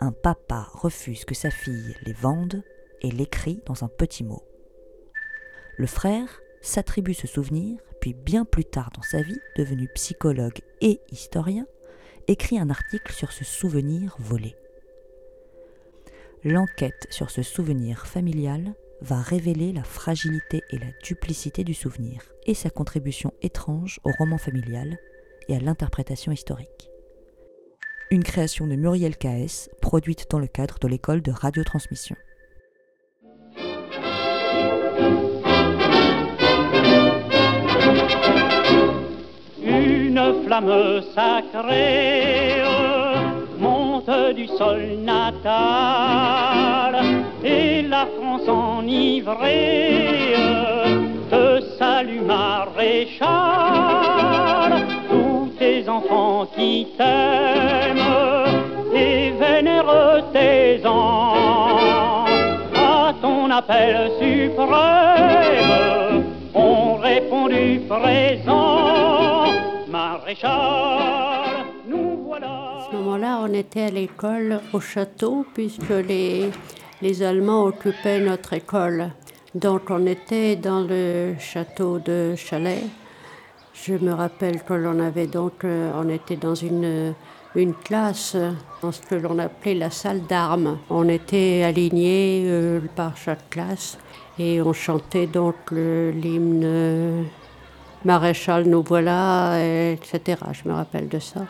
[SPEAKER 3] Un papa refuse que sa fille les vende et l'écrit dans un petit mot. Le frère s'attribue ce souvenir, puis bien plus tard dans sa vie, devenu psychologue et historien, écrit un article sur ce souvenir volé. L'enquête sur ce souvenir familial va révéler la fragilité et la duplicité du souvenir et sa contribution étrange au roman familial et à l'interprétation historique. Une création de Muriel K.S. produite dans le cadre de l'école de radiotransmission.
[SPEAKER 13] Flamme sacrée monte du sol natal et la France enivrée te salue maréchal. Tous tes enfants qui t'aiment et vénèrent tes ans à ton appel suprême ont répondu présent, nous voilà.
[SPEAKER 14] À ce moment-là, on était à l'école au château puisque les, les Allemands occupaient notre école. Donc on était dans le château de Chalais. Je me rappelle que l'on avait donc, euh, on était dans une, une classe dans ce que l'on appelait la salle d'armes. On était alignés euh, par chaque classe et on chantait donc l'hymne Maréchal, nous voilà, et etc. Je me rappelle de ça.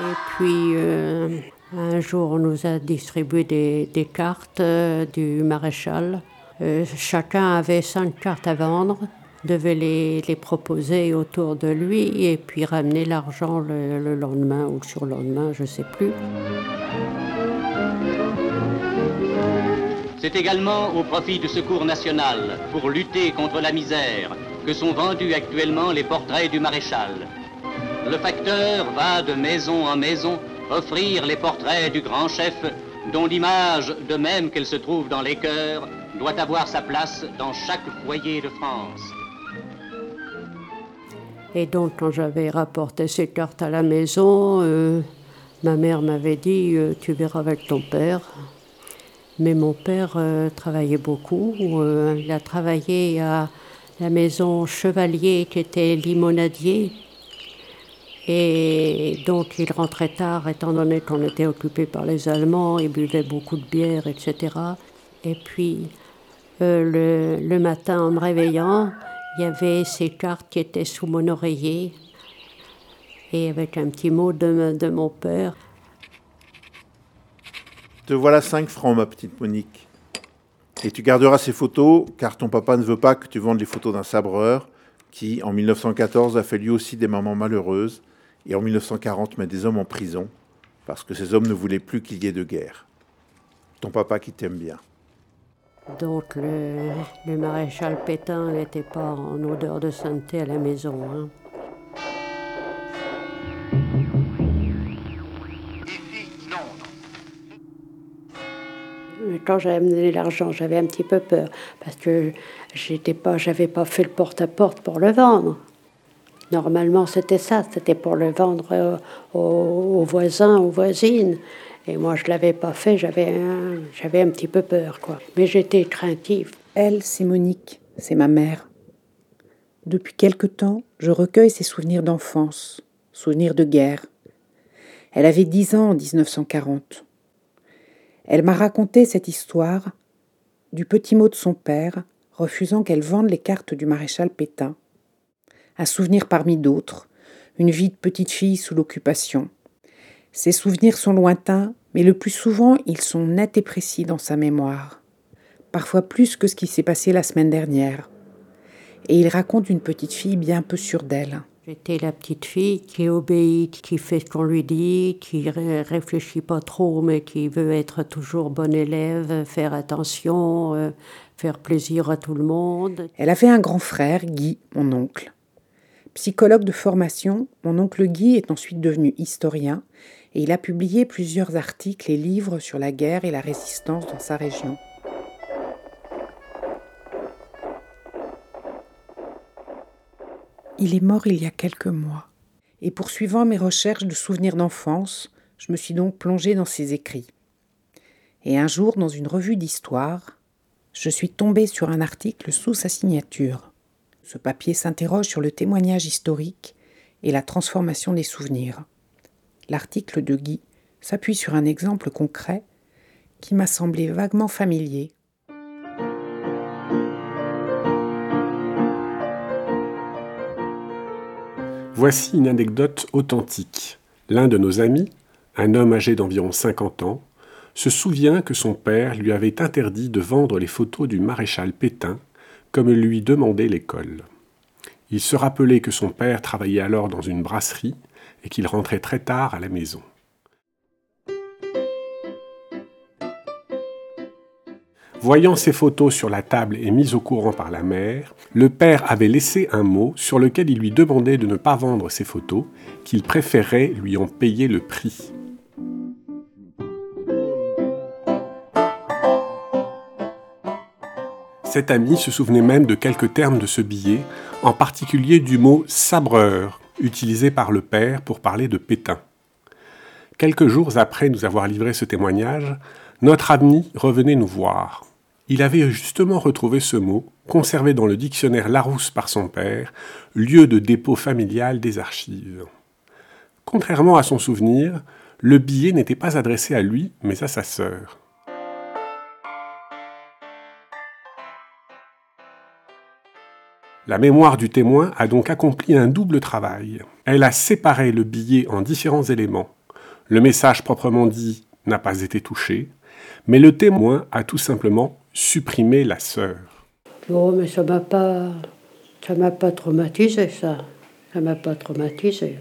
[SPEAKER 14] Et puis, euh, un jour, on nous a distribué des, des cartes euh, du maréchal. Euh, chacun avait cinq cartes à vendre, devait les, les proposer autour de lui et puis ramener l'argent le, le lendemain ou le surlendemain, je ne sais plus.
[SPEAKER 15] C'est également au profit du Secours national, pour lutter contre la misère, que sont vendus actuellement les portraits du maréchal. Le facteur va de maison en maison offrir les portraits du grand chef, dont l'image, de même qu'elle se trouve dans les cœurs, doit avoir sa place dans chaque foyer de France.
[SPEAKER 14] Et donc, quand j'avais rapporté ces cartes à la maison, euh, ma mère m'avait dit euh, Tu verras avec ton père. Mais mon père euh, travaillait beaucoup. il a travaillé à la maison Chevalier, qui était limonadier. Et donc, il rentrait tard, étant donné qu'on était occupé par les Allemands. Il buvait beaucoup de bière, etc. Et puis, le matin, en me réveillant, il y avait ces cartes qui étaient sous mon oreiller. Et avec un petit mot de, mon père.
[SPEAKER 16] Te voilà 5 francs, ma petite Monique. Et tu garderas ces photos car ton papa ne veut pas que tu vendes les photos d'un sabreur qui, en 1914, a fait lui aussi des mamans malheureuses et en 1940 met des hommes en prison parce que ces hommes ne voulaient plus qu'il y ait de guerre. Ton papa qui t'aime bien.
[SPEAKER 14] Donc le, le maréchal Pétain n'était pas en odeur de sainteté à la maison. hein. Quand j'avais amené l'argent, j'avais un petit peu peur parce que j'étais pas, j'avais pas fait le porte-à-porte pour le vendre. Normalement, c'était ça, c'était pour le vendre euh, aux, aux voisins, aux voisines. Et moi, je l'avais pas fait, j'avais un, un petit peu peur, quoi. Mais j'étais craintive.
[SPEAKER 17] Elle, c'est Monique, c'est ma mère. Depuis quelque temps, je recueille ses souvenirs d'enfance, souvenirs de guerre. Elle avait dix ans en 1940. Elle m'a raconté cette histoire du petit mot de son père refusant qu'elle vende les cartes du maréchal Pétain. Un souvenir parmi d'autres, une vie de petite fille sous l'occupation. Ces souvenirs sont lointains, mais le plus souvent ils sont nets et précis dans sa mémoire, parfois plus que ce qui s'est passé la semaine dernière. Et il raconte une petite fille bien peu sûre d'elle.
[SPEAKER 14] J'étais la petite fille qui obéit, qui fait ce qu'on lui dit, qui ré- réfléchit pas trop, mais qui veut être toujours bon élève, faire attention, euh, faire plaisir à tout le monde.
[SPEAKER 17] Elle avait un grand frère, Guy, mon oncle. Psychologue de formation, mon oncle Guy est ensuite devenu historien et il a publié plusieurs articles et livres sur la guerre et la résistance dans sa région. Il est mort il y a quelques mois. Et poursuivant mes recherches de souvenirs d'enfance, je me suis donc plongée dans ses écrits. Et un jour, dans une revue d'histoire, je suis tombée sur un article sous sa signature. Ce papier s'interroge sur le témoignage historique et la transformation des souvenirs. L'article de Guy s'appuie sur un exemple concret qui m'a semblé vaguement familier.
[SPEAKER 18] Voici une anecdote authentique. L'un de nos amis, un homme âgé d'environ 50 ans, se souvient que son père lui avait interdit de vendre les photos du maréchal Pétain, comme lui demandait l'école. Il se rappelait que son père travaillait alors dans une brasserie et qu'il rentrait très tard à la maison. Voyant ces photos sur la table et mis au courant par la mère, le père avait laissé un mot sur lequel il lui demandait de ne pas vendre ces photos, qu'il préférait lui en payer le prix. Cet ami se souvenait même de quelques termes de ce billet, en particulier du mot sabreur, utilisé par le père pour parler de Pétain. Quelques jours après nous avoir livré ce témoignage, notre ami revenait nous voir. Il avait justement retrouvé ce mot, conservé dans le dictionnaire Larousse par son père, lieu de dépôt familial des archives. Contrairement à son souvenir, le billet n'était pas adressé à lui, mais à sa sœur. La mémoire du témoin a donc accompli un double travail. Elle a séparé le billet en différents éléments. Le message proprement dit n'a pas été touché, mais le témoin a tout simplement supprimé la sœur.
[SPEAKER 14] Bon, mais ça m'a pas, ça m'a pas traumatisé, ça. Ça m'a pas traumatisé.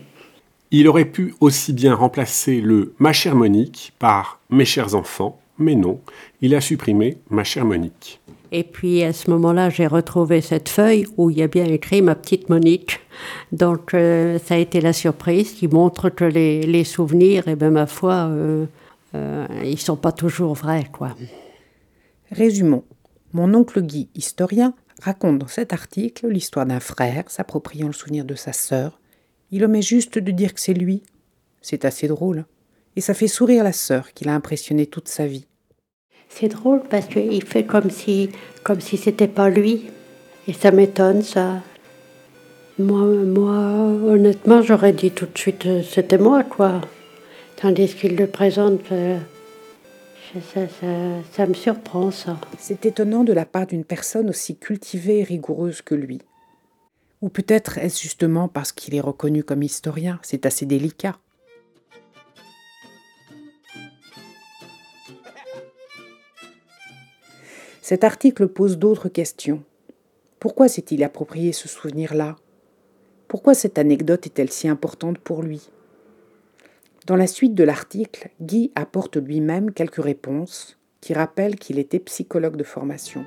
[SPEAKER 18] Il aurait pu aussi bien remplacer le ma chère Monique par mes chers enfants, mais non, il a supprimé ma chère Monique.
[SPEAKER 14] Et puis à ce moment-là, j'ai retrouvé cette feuille où il y a bien écrit ma petite Monique. Donc euh, ça a été la surprise qui montre que les, souvenirs, et ben ma foi, euh, euh, ils sont pas toujours vrais, quoi.
[SPEAKER 17] Résumons. Mon oncle Guy, historien, raconte dans cet article l'histoire d'un frère s'appropriant le souvenir de sa sœur. Il omet juste de dire que c'est lui. C'est assez drôle. Et ça fait sourire la sœur qui l'a impressionné toute sa vie.
[SPEAKER 14] C'est drôle parce qu'il fait comme si, comme si c'était pas lui. Et ça m'étonne, ça. Moi, moi, honnêtement, j'aurais dit tout de suite, euh, c'était moi, quoi. Tandis qu'il le présente, euh, ça, ça, ça me surprend, ça.
[SPEAKER 17] C'est étonnant de la part d'une personne aussi cultivée et rigoureuse que lui. Ou peut-être est-ce justement parce qu'il est reconnu comme historien, c'est assez délicat. Cet article pose d'autres questions. Pourquoi s'est-il approprié ce souvenir-là? Pourquoi cette anecdote est-elle si importante pour lui? Dans la suite de l'article, Guy apporte lui-même quelques réponses qui rappellent qu'il était psychologue de formation.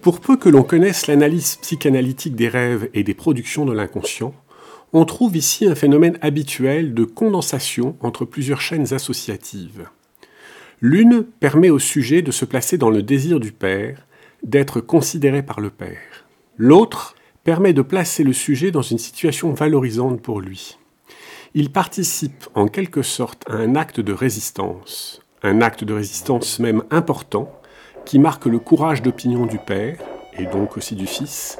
[SPEAKER 18] Pour peu que l'on connaisse l'analyse psychanalytique des rêves et des productions de l'inconscient, on trouve ici un phénomène habituel de condensation entre plusieurs chaînes associatives. L'une permet au sujet de se placer dans le désir du père, d'être considéré par le père. L'autre permet de placer le sujet dans une situation valorisante pour lui. Il participe en quelque sorte à un acte de résistance, un acte de résistance même important, qui marque le courage d'opinion du père, et donc aussi du fils,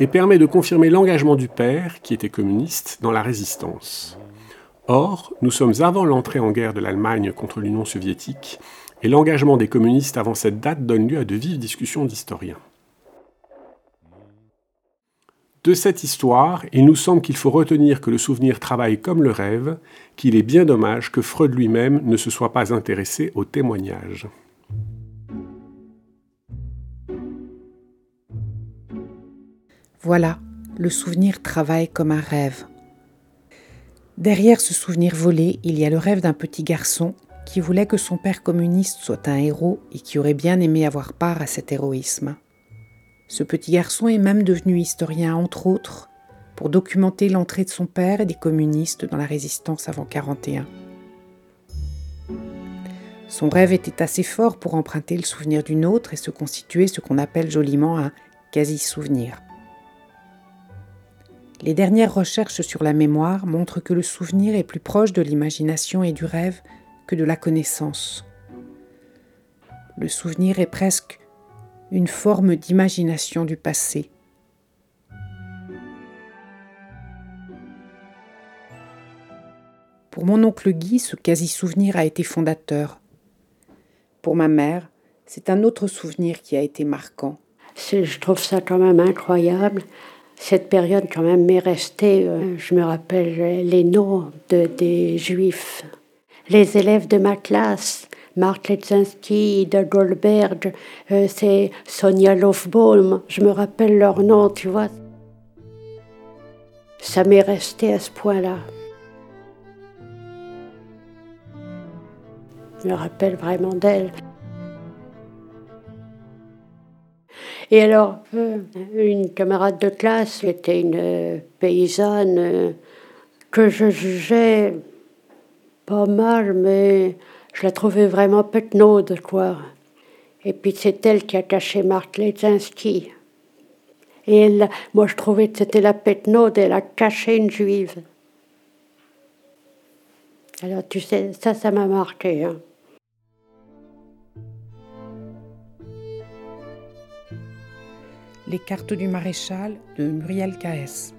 [SPEAKER 18] et permet de confirmer l'engagement du père, qui était communiste, dans la résistance. Or, nous sommes avant l'entrée en guerre de l'Allemagne contre l'Union soviétique, et l'engagement des communistes avant cette date donne lieu à de vives discussions d'historiens. De cette histoire, il nous semble qu'il faut retenir que le souvenir travaille comme le rêve, qu'il est bien dommage que Freud lui-même ne se soit pas intéressé au témoignage.
[SPEAKER 17] Voilà, le souvenir travaille comme un rêve. Derrière ce souvenir volé, il y a le rêve d'un petit garçon qui voulait que son père communiste soit un héros et qui aurait bien aimé avoir part à cet héroïsme. Ce petit garçon est même devenu historien, entre autres, pour documenter l'entrée de son père et des communistes dans la résistance avant 41. Son rêve était assez fort pour emprunter le souvenir d'une autre et se constituer ce qu'on appelle joliment un quasi-souvenir. Les dernières recherches sur la mémoire montrent que le souvenir est plus proche de l'imagination et du rêve que de la connaissance. Le souvenir est presque une forme d'imagination du passé. Pour mon oncle Guy, ce quasi-souvenir a été fondateur. Pour ma mère, c'est un autre souvenir qui a été marquant.
[SPEAKER 14] Je trouve ça quand même incroyable cette période quand même m'est restée. Euh, je me rappelle les noms de, des juifs. Les élèves de ma classe, Mark Letzinski, de Goldberg, euh, c'est Sonia Lofbaum, je me rappelle leurs noms, tu vois. Ça m'est resté à ce point-là. Je me rappelle vraiment d'elle. Et alors, euh, une camarade de classe était une euh, paysanne euh, que je jugeais pas mal, mais je la trouvais vraiment petnaude, quoi. Et puis c'est elle qui a caché Marc Lezinski. Et elle, moi je trouvais que c'était la petnaude, elle a caché une juive. Alors tu sais, ça, ça m'a marqué. Hein.
[SPEAKER 17] Les cartes du maréchal de Muriel Caes.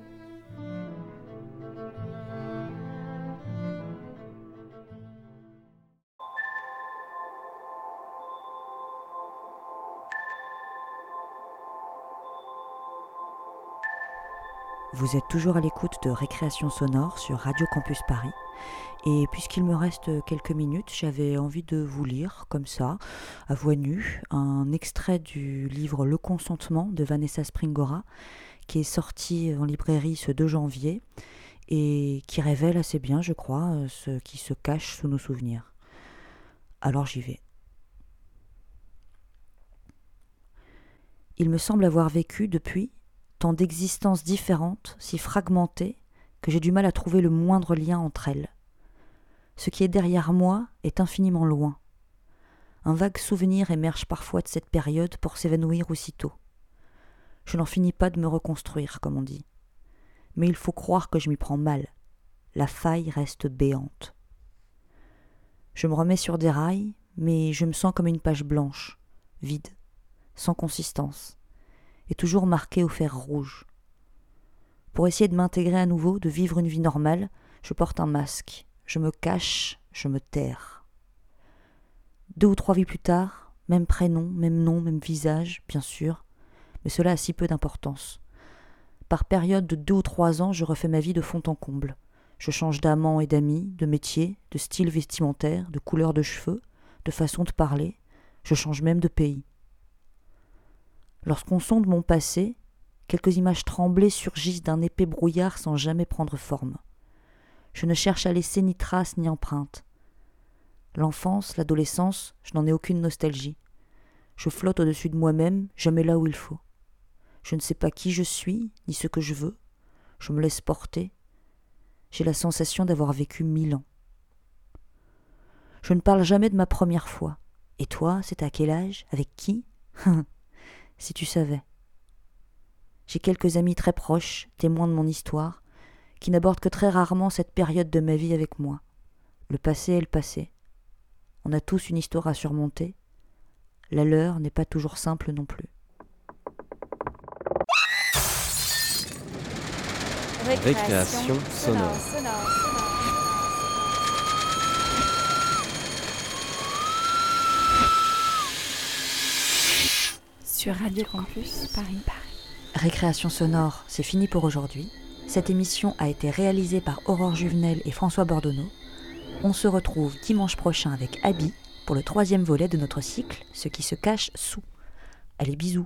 [SPEAKER 3] Vous êtes toujours à l'écoute de Récréation sonore sur Radio Campus Paris. Et puisqu'il me reste quelques minutes, j'avais envie de vous lire, comme ça, à voix nue, un extrait du livre Le consentement de Vanessa Springora, qui est sorti en librairie ce 2 janvier et qui révèle assez bien, je crois, ce qui se cache sous nos souvenirs. Alors j'y vais. Il me semble avoir vécu depuis tant d'existences différentes, si fragmentées, que j'ai du mal à trouver le moindre lien entre elles. Ce qui est derrière moi est infiniment loin. Un vague souvenir émerge parfois de cette période pour s'évanouir aussitôt. Je n'en finis pas de me reconstruire, comme on dit. Mais il faut croire que je m'y prends mal. La faille reste béante. Je me remets sur des rails, mais je me sens comme une page blanche, vide, sans consistance, et toujours marquée au fer rouge. Pour essayer de m'intégrer à nouveau, de vivre une vie normale, je porte un masque, je me cache, je me terre. Deux ou trois vies plus tard, même prénom, même nom, même visage, bien sûr, mais cela a si peu d'importance. Par période de deux ou trois ans, je refais ma vie de fond en comble. Je change d'amant et d'amis, de métier, de style vestimentaire, de couleur de cheveux, de façon de parler, je change même de pays. Lorsqu'on sonde mon passé, quelques images tremblées surgissent d'un épais brouillard sans jamais prendre forme. Je ne cherche à laisser ni trace ni empreinte. L'enfance, l'adolescence, je n'en ai aucune nostalgie. Je flotte au-dessus de moi-même, jamais là où il faut. Je ne sais pas qui je suis, ni ce que je veux. Je me laisse porter. J'ai la sensation d'avoir vécu mille ans. Je ne parle jamais de ma première fois. Et toi, c'était à quel âge? Avec qui? Si tu savais. J'ai quelques amis très proches, témoins de mon histoire, qui n'abordent que très rarement cette période de ma vie avec moi. Le passé est le passé. On a tous une histoire à surmonter. La leur n'est pas toujours simple non plus.
[SPEAKER 1] Récréation sonore.
[SPEAKER 10] Sur Radio Campus Paris.
[SPEAKER 3] Récréation sonore, c'est fini pour aujourd'hui. Cette émission a été réalisée par Aurore Juvenel et François Bordonneau. On se retrouve dimanche prochain avec Abby pour le troisième volet de notre cycle Ce qui se cache sous. Allez, bisous.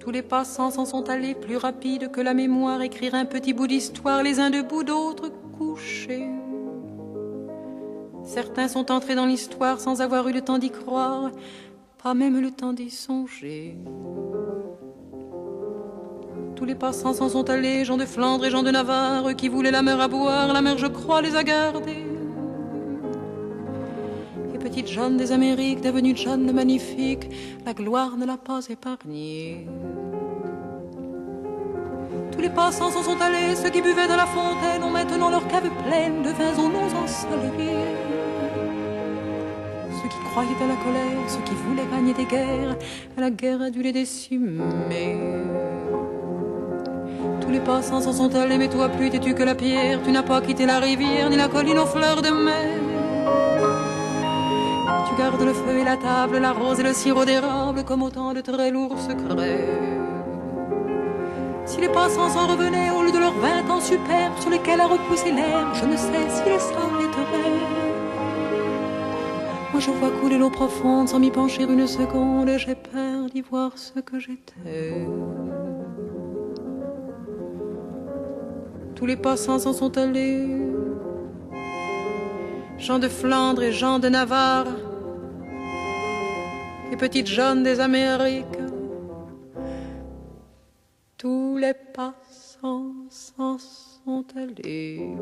[SPEAKER 19] Tous les passants s'en sont allés plus rapides que la mémoire, écrire un petit bout d'histoire, les uns debout, d'autres couchés. Certains sont entrés dans l'histoire sans avoir eu le temps d'y croire, pas même le temps d'y songer. Tous les passants s'en sont allés, gens de Flandre et gens de Navarre, qui voulaient la mer à boire, la mer, je crois, les a gardés. Et petite Jeanne des Amériques, devenue Jeanne magnifique, la gloire ne l'a pas épargnée. Tous les passants s'en sont allés, ceux qui buvaient de la fontaine ont maintenant leur cave pleine de vins aux noms ensoleillés. Croyaient à la colère, ceux qui voulaient gagner des guerres, à la guerre a dû les décimer. Tous les passants s'en sont allés, mais toi plus têtu que la pierre, tu n'as pas quitté la rivière ni la colline aux fleurs de mer. Tu gardes le feu et la table, la rose et le sirop d'érable comme autant de très lourds secrets. Si les passants s'en revenaient au lieu de leurs vingt ans superbes sur lesquels a repoussé l'air, je ne sais si les s'arrêteraient. Moi je vois couler l'eau profonde sans m'y pencher une seconde et j'ai peur d'y voir ce que j'étais. Tous les passants s'en sont allés. Jean de Flandre et Jean de Navarre. Et petite Jeanne des Amériques. Tous les passants s'en sont allés.